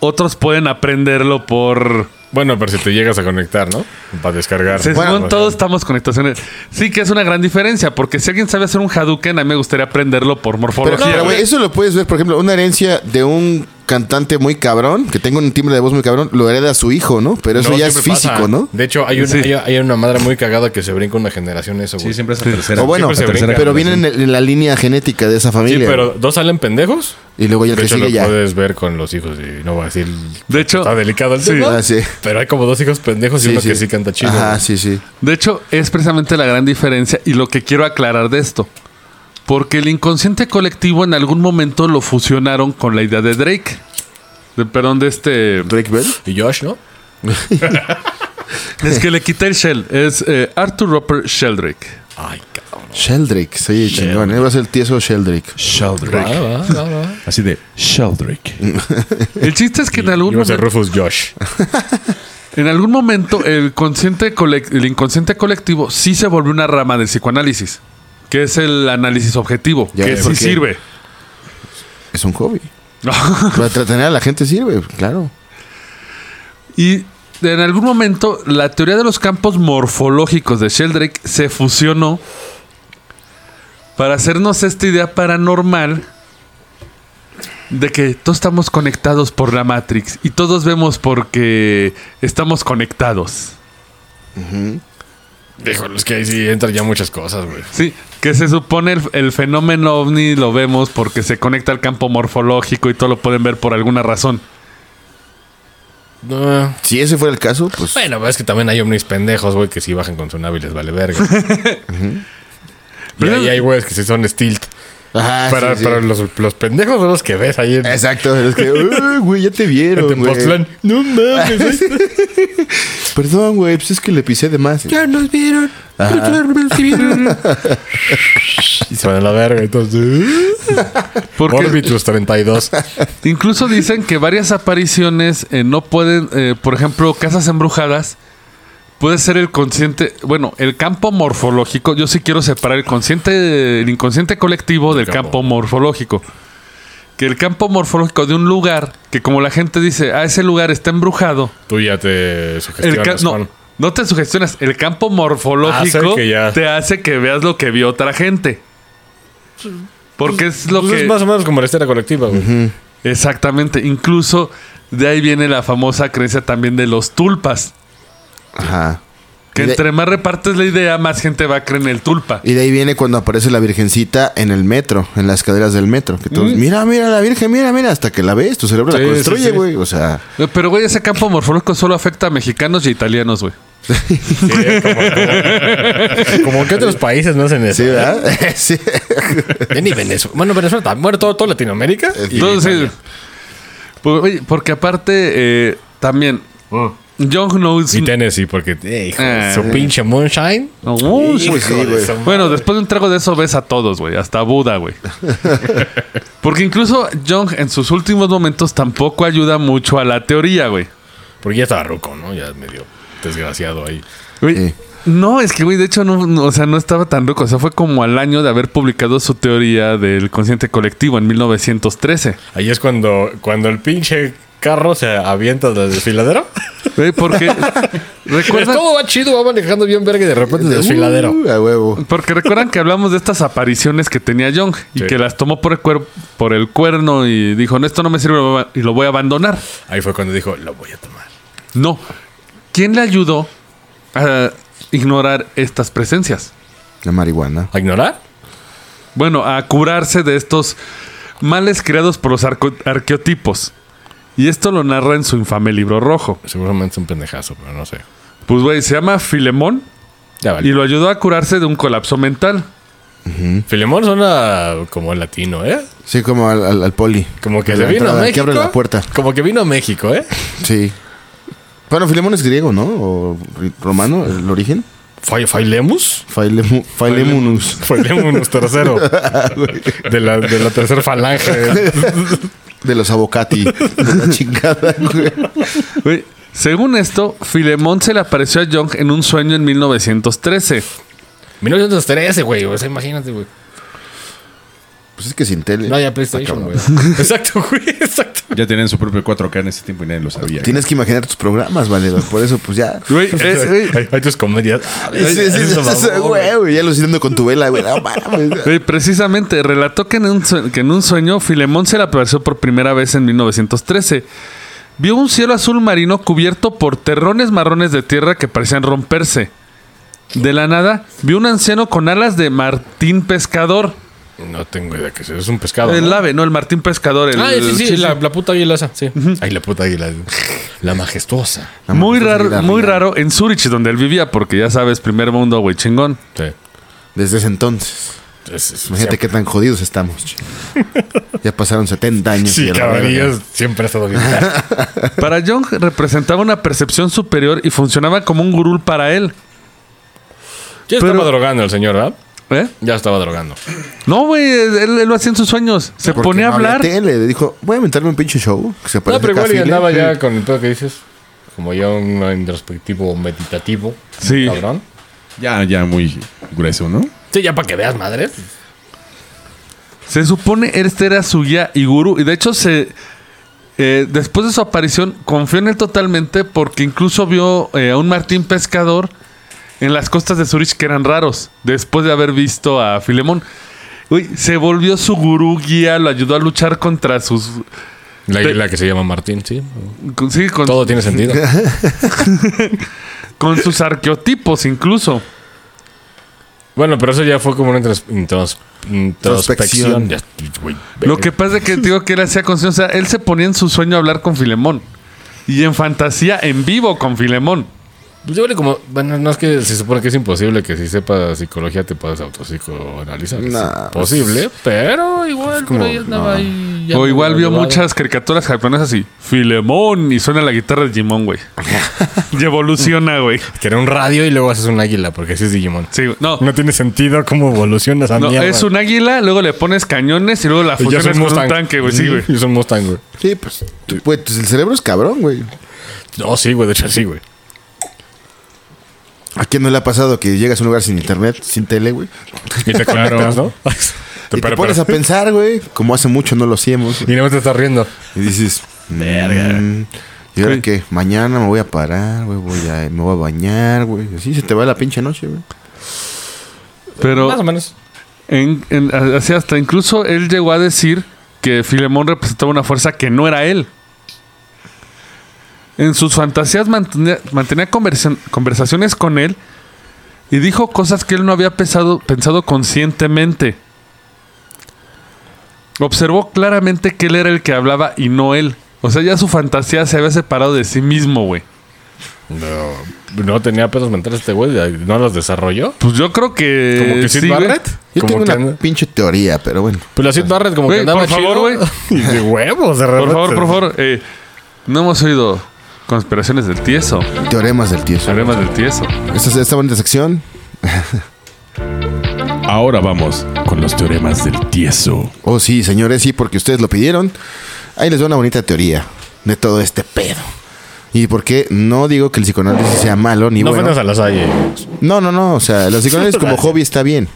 otros pueden aprenderlo por... Bueno, pero si te llegas a conectar, ¿no? Para descargar. Se- Bueno, todos estamos conectados. Sí que es una gran diferencia, porque si alguien sabe hacer un Hadouken, a mí me gustaría aprenderlo por morfología. pero, eso lo puedes ver, por ejemplo, una herencia de un cantante muy cabrón, que tenga un timbre de voz muy cabrón, lo hereda su hijo, ¿no? Pero eso No, ya es pasa. físico, ¿no? De hecho, hay una, Sí. hay, hay una madre muy cagada que se brinca una generación eso, güey. Sí, siempre es la tercera. O bueno, siempre se brinca. pero viene en, el- en la línea genética de esa Sí, familia. pero dos salen pendejos. Y luego ya el De que hecho, sigue lo ya. puedes ver con los hijos y no voy a decir... De hecho, Está delicado el sí. tema. Ah, sí. Pero hay como dos hijos pendejos y Sí, uno sí. que sí canta chido. Güey. sí, sí. De hecho, es precisamente la gran diferencia y lo que quiero aclarar de esto. Porque el inconsciente colectivo en algún momento lo fusionaron con la idea de Drake. De, perdón, de este... Drake Bell. Y Josh, ¿no? Es que le quité el shell. Es eh, Arthur Roper Sheldrake. Ay, cabrón. Sheldrake, soy chingón, ¿eh? Va a ser el tieso Sheldrake. Sheldrake. Va, va, va, va. Así de Sheldrake. El chiste es que en algún momento... Rufus Josh. En algún momento el, consciente colec- el inconsciente colectivo sí se volvió una rama del psicoanálisis, que es el análisis objetivo, Ya que sí sirve. Es un hobby. Para entretener a la gente sirve, claro. y en algún momento la teoría de los campos morfológicos de Sheldrake se fusionó para hacernos esta idea paranormal de que todos estamos conectados por la Matrix y todos vemos porque estamos conectados. Híjole, es que ahí sí entran ya muchas cosas, güey. Sí, que se supone el, el fenómeno ovni lo vemos porque se conecta al campo morfológico y todo lo pueden ver por alguna razón. No. Si ese fuera el caso, pues. Bueno, es que también hay ovnis pendejos, güey, que sí bajan con su nave y les vale verga. y Pero- ahí hay güeyes que sí son stilt. Ajá, pero sí, sí. pero los, los pendejos son los que ves ahí en, Exacto, es que, "Uy, güey, ya te vieron, en güey. Tepoztlán. No mames, güey. Perdón, güey, pues es que le pisé de más. ya nos vieron. y se van a la verga, entonces. Porque Orbitus 32. incluso dicen que varias apariciones eh, no pueden, eh, por ejemplo, casas embrujadas, puede ser el consciente, bueno, el campo morfológico. Yo sí quiero separar el consciente, el inconsciente colectivo del campo. campo morfológico. Que el campo morfológico de un lugar, que como la gente dice, ah, ese lugar está embrujado. Tú ya te sugestionas no, no te sugestionas. El campo morfológico Hace que ya- te hace que veas lo que vio otra gente. Porque es lo Pues que. es más o menos como la escena colectiva, güey. Exactamente. Incluso de ahí viene la famosa creencia también de los tulpas. Ajá. Que de- entre más repartes la idea, más gente va a creer en el tulpa. Y de ahí viene cuando aparece la virgencita en el metro, en las escaleras del metro. Que todos, mira, mira la virgen, mira, mira, hasta que la ves, tu cerebro Sí, la construye, sí. güey. O sea, Eh, Pero, güey, ese campo morfológico solo afecta a mexicanos y italianos, güey. Sí, como, como- que otros países no hacen eso. sí, ¿verdad? sí. Ni Venezuela. Bueno, Venezuela. Bueno, todo, todo Latinoamérica. Entonces, Italia. pues, porque aparte, eh, también, John Knows. Y Tennessee, porque eh, hijo, Ah, su pinche moonshine. Hijo sí, de madre. Bueno, después de un trago de eso ves a todos, güey. Hasta Buda, güey. Porque incluso Jung en sus últimos momentos tampoco ayuda mucho a la teoría, güey. Porque ya estaba ruco, ¿no? Ya medio desgraciado ahí. Güey, Sí. No, es que, güey, de hecho, no, no, o sea, no estaba tan rico. O sea, fue como al año de haber publicado su teoría del consciente colectivo en 1913. Ahí es cuando, cuando el pinche carro se avienta del desfiladero. Güey, porque recuerdan, todo va chido, va manejando bien verga y de repente el desfiladero. Uh, a huevo. porque recuerdan que hablamos de estas apariciones que tenía Young y Sí. que las tomó por el, cuer- por el cuerno y dijo, no, esto no me sirve y lo voy a abandonar. Ahí fue cuando dijo, lo voy a tomar. No. ¿Quién le ayudó a ignorar estas presencias? La marihuana. ¿A ignorar? Bueno, a curarse de estos males creados por los arco- arqueotipos. Y esto lo narra en su infame libro rojo. Seguramente es un pendejazo, pero no sé. Pues, güey, se llama Filemón Ya y lo ayudó a curarse de un colapso mental. Filemón suena como latino, ¿eh? Sí, como al, al- al poli. Como que la vino a México. Que abre la puerta. Como que vino a México, ¿eh? Sí. Bueno, Filemón es griego, ¿no? O romano, el origen. Fai- ¿Failemus? Failemu- Failemunus. Failemus tercero. de, la, de la tercera falange. De los avocati. De la chingada, güey. Güey, según esto, Filemón se le apareció a Young en un sueño en 1913. 1913, güey. O sea, imagínate, güey. Pues es que sin tele. No, ya PlayStation, güey. Exacto, güey. Exacto. Ya tenían su propio 4K en ese tiempo y nadie lo sabía. Tienes que imaginar tus programas, valedor. Por eso, pues ya. Güey, es- güey, Hay, hay tus comedias. Sí, sí, sí, Eso, güey, güey, ya lo haciendo con tu vela, güey. No mames. güey, precisamente relató que en, un que en un sueño Filemón se le apareció por primera vez en 1913. Vio un cielo azul marino cubierto por terrones marrones de tierra que parecían romperse. De la nada, vio un anciano con alas de Martín Pescador. No tengo idea que sea. Es un pescado. El ¿no? ave, no, el Martín Pescador. El, Ah, sí, sí, el- la, la puta águila esa, sí. Ay, la puta águila. La majestuosa. Muy raro, muy raro en Zurich, donde él vivía, porque ya sabes, primer mundo, güey, chingón. Sí. Desde ese entonces. Es- es- Imagínate qué tan jodidos estamos. Ya pasaron 70 años. Sí, caballeros, siempre ha estado bien. Para Jung representaba una percepción superior y funcionaba como un gurú para él. Ya Pero- estaba drogando el señor, ¿verdad? ¿Eh? Ya estaba drogando. No, güey, él, él lo hacía en sus sueños. Se Porque ponía a no hablar. tele. Le dijo, voy a inventarme un pinche show. Que se No, pero igual y Cafile". andaba ya con el pedo que dices. Como ya un introspectivo meditativo. Sí. Cabrón. Ya, ya muy grueso, ¿no? Sí, ya para que veas, madre. Se supone este era su guía y gurú. Y de hecho, se eh, después de su aparición, confió en él totalmente porque incluso vio eh, a un Martín Pescador en las costas de Zurich que eran raros. Después de haber visto a Filemón. Uy, se volvió su gurú guía, lo ayudó a luchar contra sus. La águila que se llama Martín, sí. con- sí, con, Todo tiene sentido. con sus arqueotipos incluso. bueno, pero eso ya fue como una intros- intros- introspección. Ya, güey, Lo que pasa es que digo que él hacía conciencia. O sea, él se ponía en su sueño a hablar con Filemón. Y en fantasía, en vivo con Filemón. Pues yo le como, bueno, no es que se supone que es imposible que si sepas psicología te puedas autopsicoanalizar. Nah, es posible, pero igual como- por ahí andaba ahí. ya O igual vio muchas caricaturas japonesas y Filemón y suena la guitarra de Digimon, güey. y evoluciona, güey. Que era un radio y luego haces un águila, porque así es Digimon. Sí, no. No tiene sentido cómo evoluciona esa no, mierda. es un águila, luego le pones cañones y luego la Y ya es fusionas un con un Mustang. tanque, güey. Sí, güey. Y es un Mustang, güey. Sí, pues, güey, pues el cerebro es cabrón, güey. No, sí, güey, de hecho sí, güey. ¿A quién no le ha pasado que llegas a un lugar sin internet, sin tele, güey? Y te conectas, ¿no? Y te pones a pensar, güey, como hace mucho no lo hacíamos. Y no te estás riendo. Y dices, verga. ¿Y ahora qué? Mañana me voy a parar, güey, voy a, me voy a bañar, güey. Así se te va la pinche noche, güey. Pero Más o menos. en- en- así hasta incluso él llegó a decir que Filemón representaba una fuerza que no era él. En sus fantasías mantenía, mantenía conversa- conversaciones con él y dijo cosas que él no había pensado, pensado conscientemente. Observó claramente que él era el que hablaba y no él. O sea, ya su fantasía se había separado de sí mismo, güey. No, no tenía pedos mentales este güey. ¿No los desarrolló? Pues yo creo que. Como que Sid sí. Barrett. Yo Como tengo que una pinche teoría, pero bueno. Pues la Sid Barrett como Güey, que andaba por favor, chido. güey. Y de huevos, de Por favor, por favor. eh, no hemos oído conspiraciones del tieso. Teoremas del tieso. Problemas del tieso. Esta, es- esta bonita sección. Ahora vamos con los teoremas del tieso. Oh, sí, señores, sí, porque ustedes lo pidieron. Ahí les doy una bonita teoría de todo este pedo. Y por qué no digo que el psicoanálisis sea malo ni No bueno. ofendas a la Salle. No, no, no. O sea, el psicoanálisis como hobby está bien.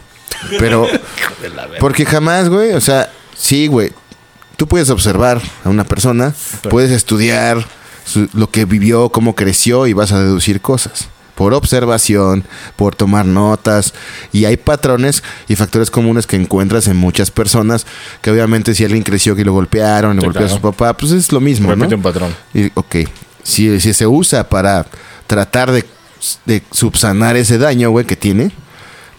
Pero. Porque jamás, güey. O sea, sí, güey. tú puedes observar a una persona, puedes estudiar su- lo que vivió, cómo creció y vas a deducir cosas. Por observación, por tomar notas. Y hay patrones y factores comunes que encuentras en muchas personas. Que obviamente si alguien creció que lo golpearon, Sí, golpeó a su papá, pues es lo mismo, Repite ¿no? un patrón. Y, ok, si, si se usa para tratar de, de subsanar ese daño, güey, que tiene,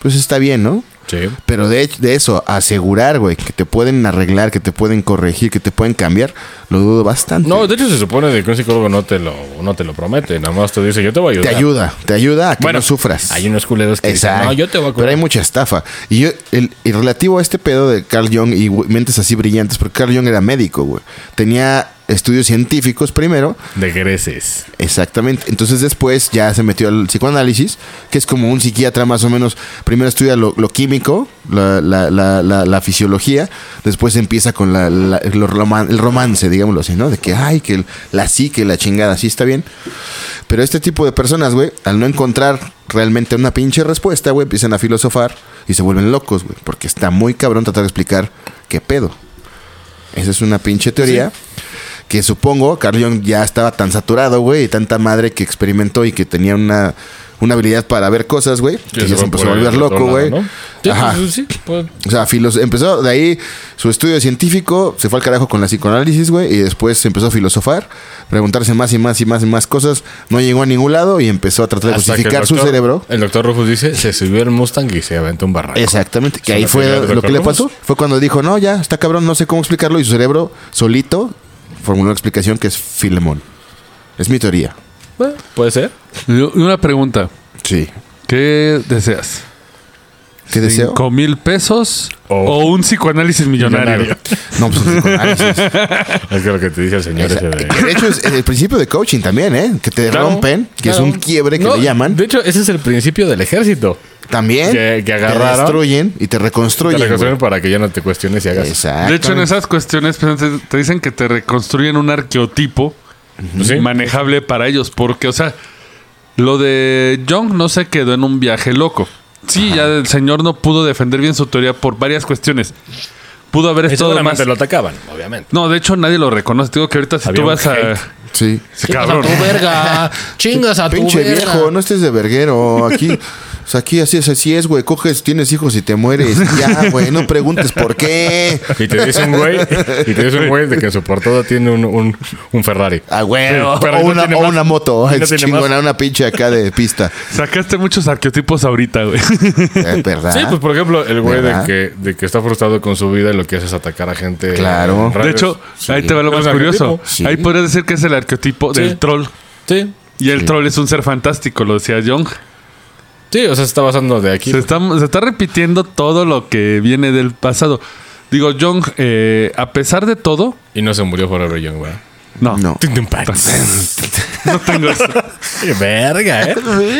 pues está bien, ¿no? Sí. Pero de, de eso, asegurar, güey, que te pueden arreglar, que te pueden corregir, que te pueden cambiar, lo dudo bastante. No, de hecho se supone de que un psicólogo no te lo, no te lo promete. Nada más te dice, yo te voy a te ayudar. ayuda, te ayuda a que Bueno, no sufras. Hay unos culeros que dicen, Exacto. no, yo te voy a Pero hay curar. mucha estafa. Y yo, el, y relativo a este pedo de Carl Jung y mentes así brillantes, porque Carl Jung era médico, güey. Tenía estudios científicos primero, De creces. Exactamente. Entonces después ya se metió al psicoanálisis, que es como un psiquiatra más o menos. Primero estudia lo, lo químico, la, la- la- la- la fisiología, después empieza con lo roman- el romance, digámoslo así, ¿no? De que, ay, que la psique, la chingada, sí está bien. Pero este tipo de personas, güey, al no encontrar realmente una pinche respuesta, güey, empiezan a filosofar y se vuelven locos, güey, porque está muy cabrón tratar de explicar qué pedo. Esa es una pinche teoría. Que supongo Carl Jung ya estaba tan saturado, güey, y tanta madre que experimentó y que tenía una, una habilidad para ver cosas, güey, que ya se empezó a volver loco, güey. ¿no? Ajá. pues, sí, pues, O sea, filos empezó de ahí su estudio científico, se fue al carajo con la psicoanálisis, güey, y después empezó a filosofar, preguntarse más y más y más y más cosas, no llegó a ningún lado y empezó a tratar de hasta justificar su doctor- cerebro. El doctor Rufus dice, se subió el Mustang y se aventó un barranco. Exactamente, que ahí fue lo que le Rufus. pasó. Fue cuando dijo, no, ya, está cabrón, no sé cómo explicarlo, y su cerebro solito formuló una explicación que es Filemón. Es mi teoría. Bueno, Puede ser. Y una pregunta. Sí. ¿Qué deseas? ¿Qué deseo? ¿Cinco mil pesos O- o un psicoanálisis millonario? No, pues un psicoanálisis. Es que lo que te dice el señor ese de... Que de hecho es el principio de coaching también, ¿eh? Que te Claro, rompen, que claro. es un quiebre que No, le llaman. De hecho, ese es el principio del ejército. También que- que agarraron, te destruyen y te Te reconstruyen. reconstruyen güey. para que ya no te cuestiones y hagas... Exacto. De hecho, en esas cuestiones pues, te, te dicen que te reconstruyen un arqueotipo Sí. manejable para ellos. Porque, o sea, lo de Jung no se quedó en un viaje loco. Sí, ya el señor no pudo defender bien su teoría por varias cuestiones. Pudo haber estado más... lo atacaban, obviamente. No, de hecho nadie lo reconoce. Te digo que ahorita si Había tú vas a... Sí. Sí, cabrón. verga. Chingas a Pinche viejo, no estés de verguero. Aquí, o sea, aquí así es, así es, güey. Coges, tienes hijos y te mueres. Ya, güey, no preguntes por qué. Y te dice un güey, y te dice un güey de que en su portada tiene un, un, un Ferrari. Ah, güey. Sí, o, no una, tiene o más. una moto. No es chingona, más. una pinche acá de pista. Sacaste muchos arqueotipos ahorita, güey. Es verdad. Sí, pues por ejemplo, el güey de que, de que está frustrado con su vida y lo que hace es atacar a gente. Claro. De hecho, Sí. ahí te va lo más curioso. Sí. Ahí podrías decir que es el arqueotipo Sí. del troll. Sí. Y el troll es un ser fantástico, lo decía Jung. Sí, o sea, se está basando de aquí. Se está, se está repitiendo todo lo que viene del pasado. Digo, Jung, eh, a pesar de todo, Y no se murió Forever Young, güey. no. No. No tengo eso. Verga, ¿eh?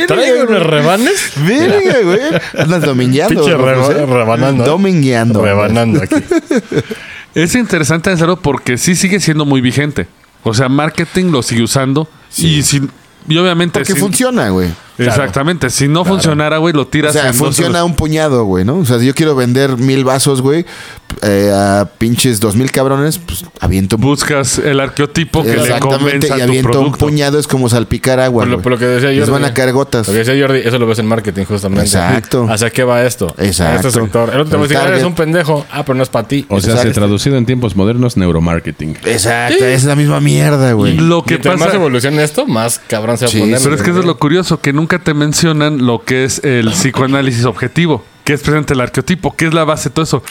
Traigo unos rebanes. Verga, güey. Andas domingueando. Pinche ¿no, reba- rebanando. Domingueando. Rebanando aquí. Es interesante hacerlo porque sí sigue siendo muy vigente. O sea, marketing lo sigue usando. Y, sin, y obviamente. Porque sin- funciona, güey. Exactamente. Si no funcionara, güey, lo O tiras sea, en dos funciona segundos. un puñado, güey, ¿no? O sea, si yo quiero vender mil vasos, güey, eh, a pinches dos mil cabrones, pues aviento un Buscas el arqueotipo que le Exactamente, convenza y tu aviento un puñado, es como salpicar agua. Por lo, güey. por lo que decía Jordi. Les van a caer gotas. Lo que decía Jordi, eso lo ves en marketing justamente. Exacto. ¿Hacia qué va esto? Exacto. A este sector. El otro te va a decir, "Ah, eres un pendejo. Ah, pero no es para ti. O sea, se Exacto. traducido en tiempos modernos, neuromarketing. Exacto, es la misma mierda, güey. Lo que entre más pasa. evolucione esto, más cabrón se va Sí, a poner. Pero es que eso es lo curioso, que nunca te mencionan lo que es el psicoanálisis objetivo, que es presente el arqueotipo, que es la base de todo eso.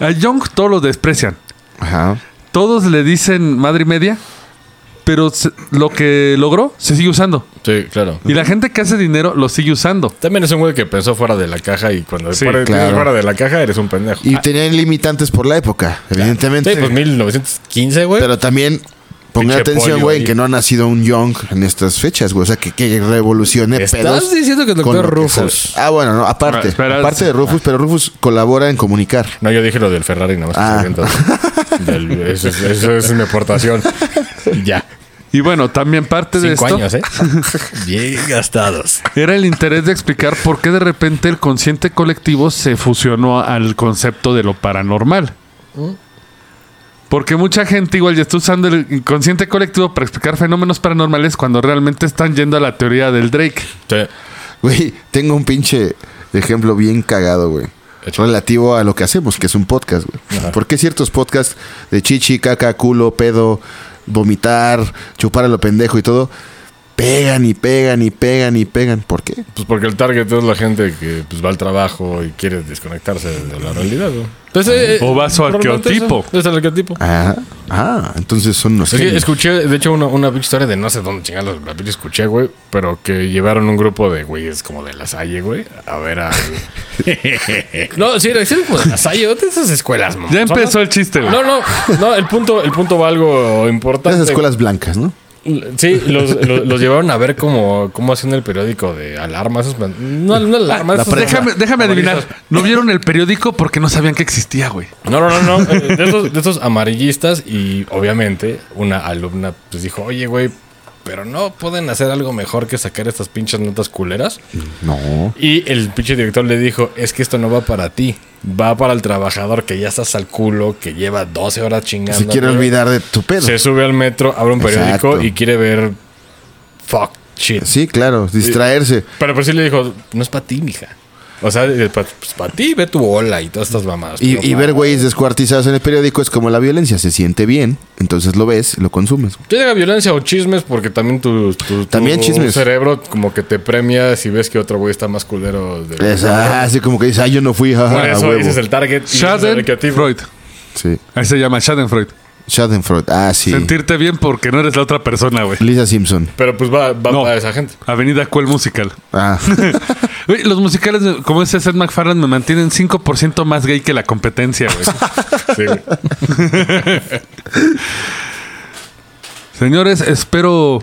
A Jung todos lo desprecian. Ajá. Todos le dicen madre y media, pero se- lo que logró se sigue usando. Sí, claro. Y la gente que hace dinero lo sigue usando. También es un güey que pensó fuera de la caja y cuando Sí, fuera, claro. fuera de la caja eres un pendejo. Y tenían limitantes por la época, evidentemente. Sí, pues 1915, güey. Pero también Pinche atención, güey, que no ha nacido un Young en estas fechas, güey. O sea, que, que revolucione ¿Estás pedos. diciendo que el con doctor que Rufus? Ah, bueno, no, aparte. Ah, espera, aparte sí. de Rufus, pero Rufus colabora en comunicar. No, yo dije lo del Ferrari, nada más. Ah. Del- eso, es, eso es mi aportación. ya. Y bueno, también parte de Cinco esto años, ¿eh? Bien gastados. era el interés de explicar por qué de repente el consciente colectivo se fusionó al concepto de lo paranormal. Porque mucha gente igual ya está usando el inconsciente colectivo para explicar fenómenos paranormales cuando realmente están yendo a la teoría del Drake. Sí. Güey, tengo un pinche ejemplo bien cagado, güey. Relativo a lo que hacemos, que es un podcast, güey. ¿Por qué ciertos podcasts de chichi, caca, culo, pedo, vomitar, chupar a lo pendejo y todo, pegan y pegan y pegan y pegan? ¿Por qué? Pues porque el target es la gente que pues, va al trabajo y quiere desconectarse de la realidad, ¿no? Entonces, O va a su normalmente arqueotipo. eso, Es el arqueotipo. Ah, ah, entonces son Es que escuché, de hecho, una, una historia de no sé dónde chingados la escuché, güey, pero que llevaron un grupo de güeyes como de la Salle, güey, a ver a. no, sí, era como de la Salle, de esas escuelas, mamá. Ya empezó el chiste, güey. No, no, no, el punto, el punto va algo importante. Esas escuelas blancas, ¿no? Sí, los, los, los llevaron a ver cómo, cómo hacían el periódico de alarmas. esos- No, no alarmas. La esos-. Déjame, déjame adivinar. No vieron el periódico porque no sabían que existía, güey. No, no, no, no. eh, De esos, de esos amarillistas y obviamente una alumna pues dijo, oye, güey, pero no pueden hacer algo mejor que sacar estas pinches notas culeras. No. Y el pinche director le dijo, es que esto no va para ti, va para el trabajador que ya estás al culo, que lleva 12 horas chingando. Se quiere olvidar de tu pedo. Se sube al metro, abre un periódico Exacto. y quiere ver fuck shit. Sí, claro, distraerse. Pero pues sí le dijo, no es para ti, mija. O sea, pues para ti, ve tu bola y todas estas mamadas. Y, ver güeyes descuartizados en el periódico es como la violencia, se siente bien, entonces lo ves, lo consumes. Yo diga violencia o chismes porque también tu, tu- tu También chismes. cerebro como que te premia si ves que otro güey está más culero. De Es, ah, así como que dices, ah, yo no fui, jaja, Por a eso huevo. ese es el target. recreativo. Schadenfreude. Sí. Ahí se llama Schadenfreude. Schadenfreude, ah, sí. Sentirte bien porque no eres la otra persona, güey. Lisa Simpson. Pero pues va, va No. para esa gente. Avenida Cuel Musical. Ah, Güey, los musicales, como ese Seth MacFarlane, me mantienen 5% más gay que la competencia, güey. Sí, güey. Señores, espero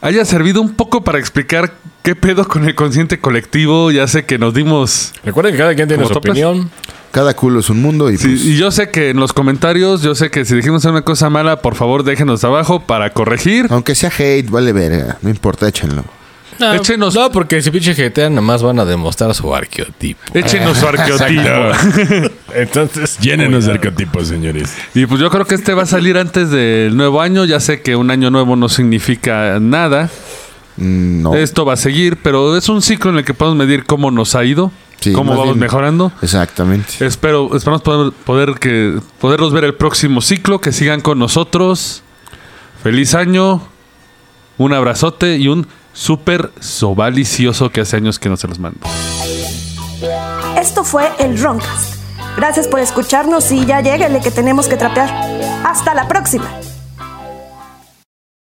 haya servido un poco para explicar qué pedo con el consciente colectivo. Ya sé que nos dimos... Recuerden que cada quien tiene ¿Como su topes? opinión. Cada culo es un mundo y Sí, pues, y yo sé que en los comentarios, yo sé que si dijimos una cosa mala, por favor déjenos abajo para corregir. aunque sea hate, vale verga, no importa, échenlo. No, Échenos- No, porque si pinche GTA nada más van a demostrar su arqueotipo. Échenos su arqueotipo. Entonces, Llénenos de arquetipos, señores. Y pues yo creo que este va a salir antes del nuevo año. Ya sé que un año nuevo no significa nada. Mm, No, Esto va a seguir, pero es un ciclo en el que podemos medir cómo nos ha ido, Sí, cómo vamos bien- mejorando. exactamente. Espero, esperamos poder, poder que, poderlos ver el próximo ciclo, que sigan con nosotros. Feliz año, un abrazote y un súper sobalicioso que hace años que no se los mando. Esto fue el Roncast. Gracias por escucharnos y ya lléguenle que tenemos que trapear. Hasta la próxima.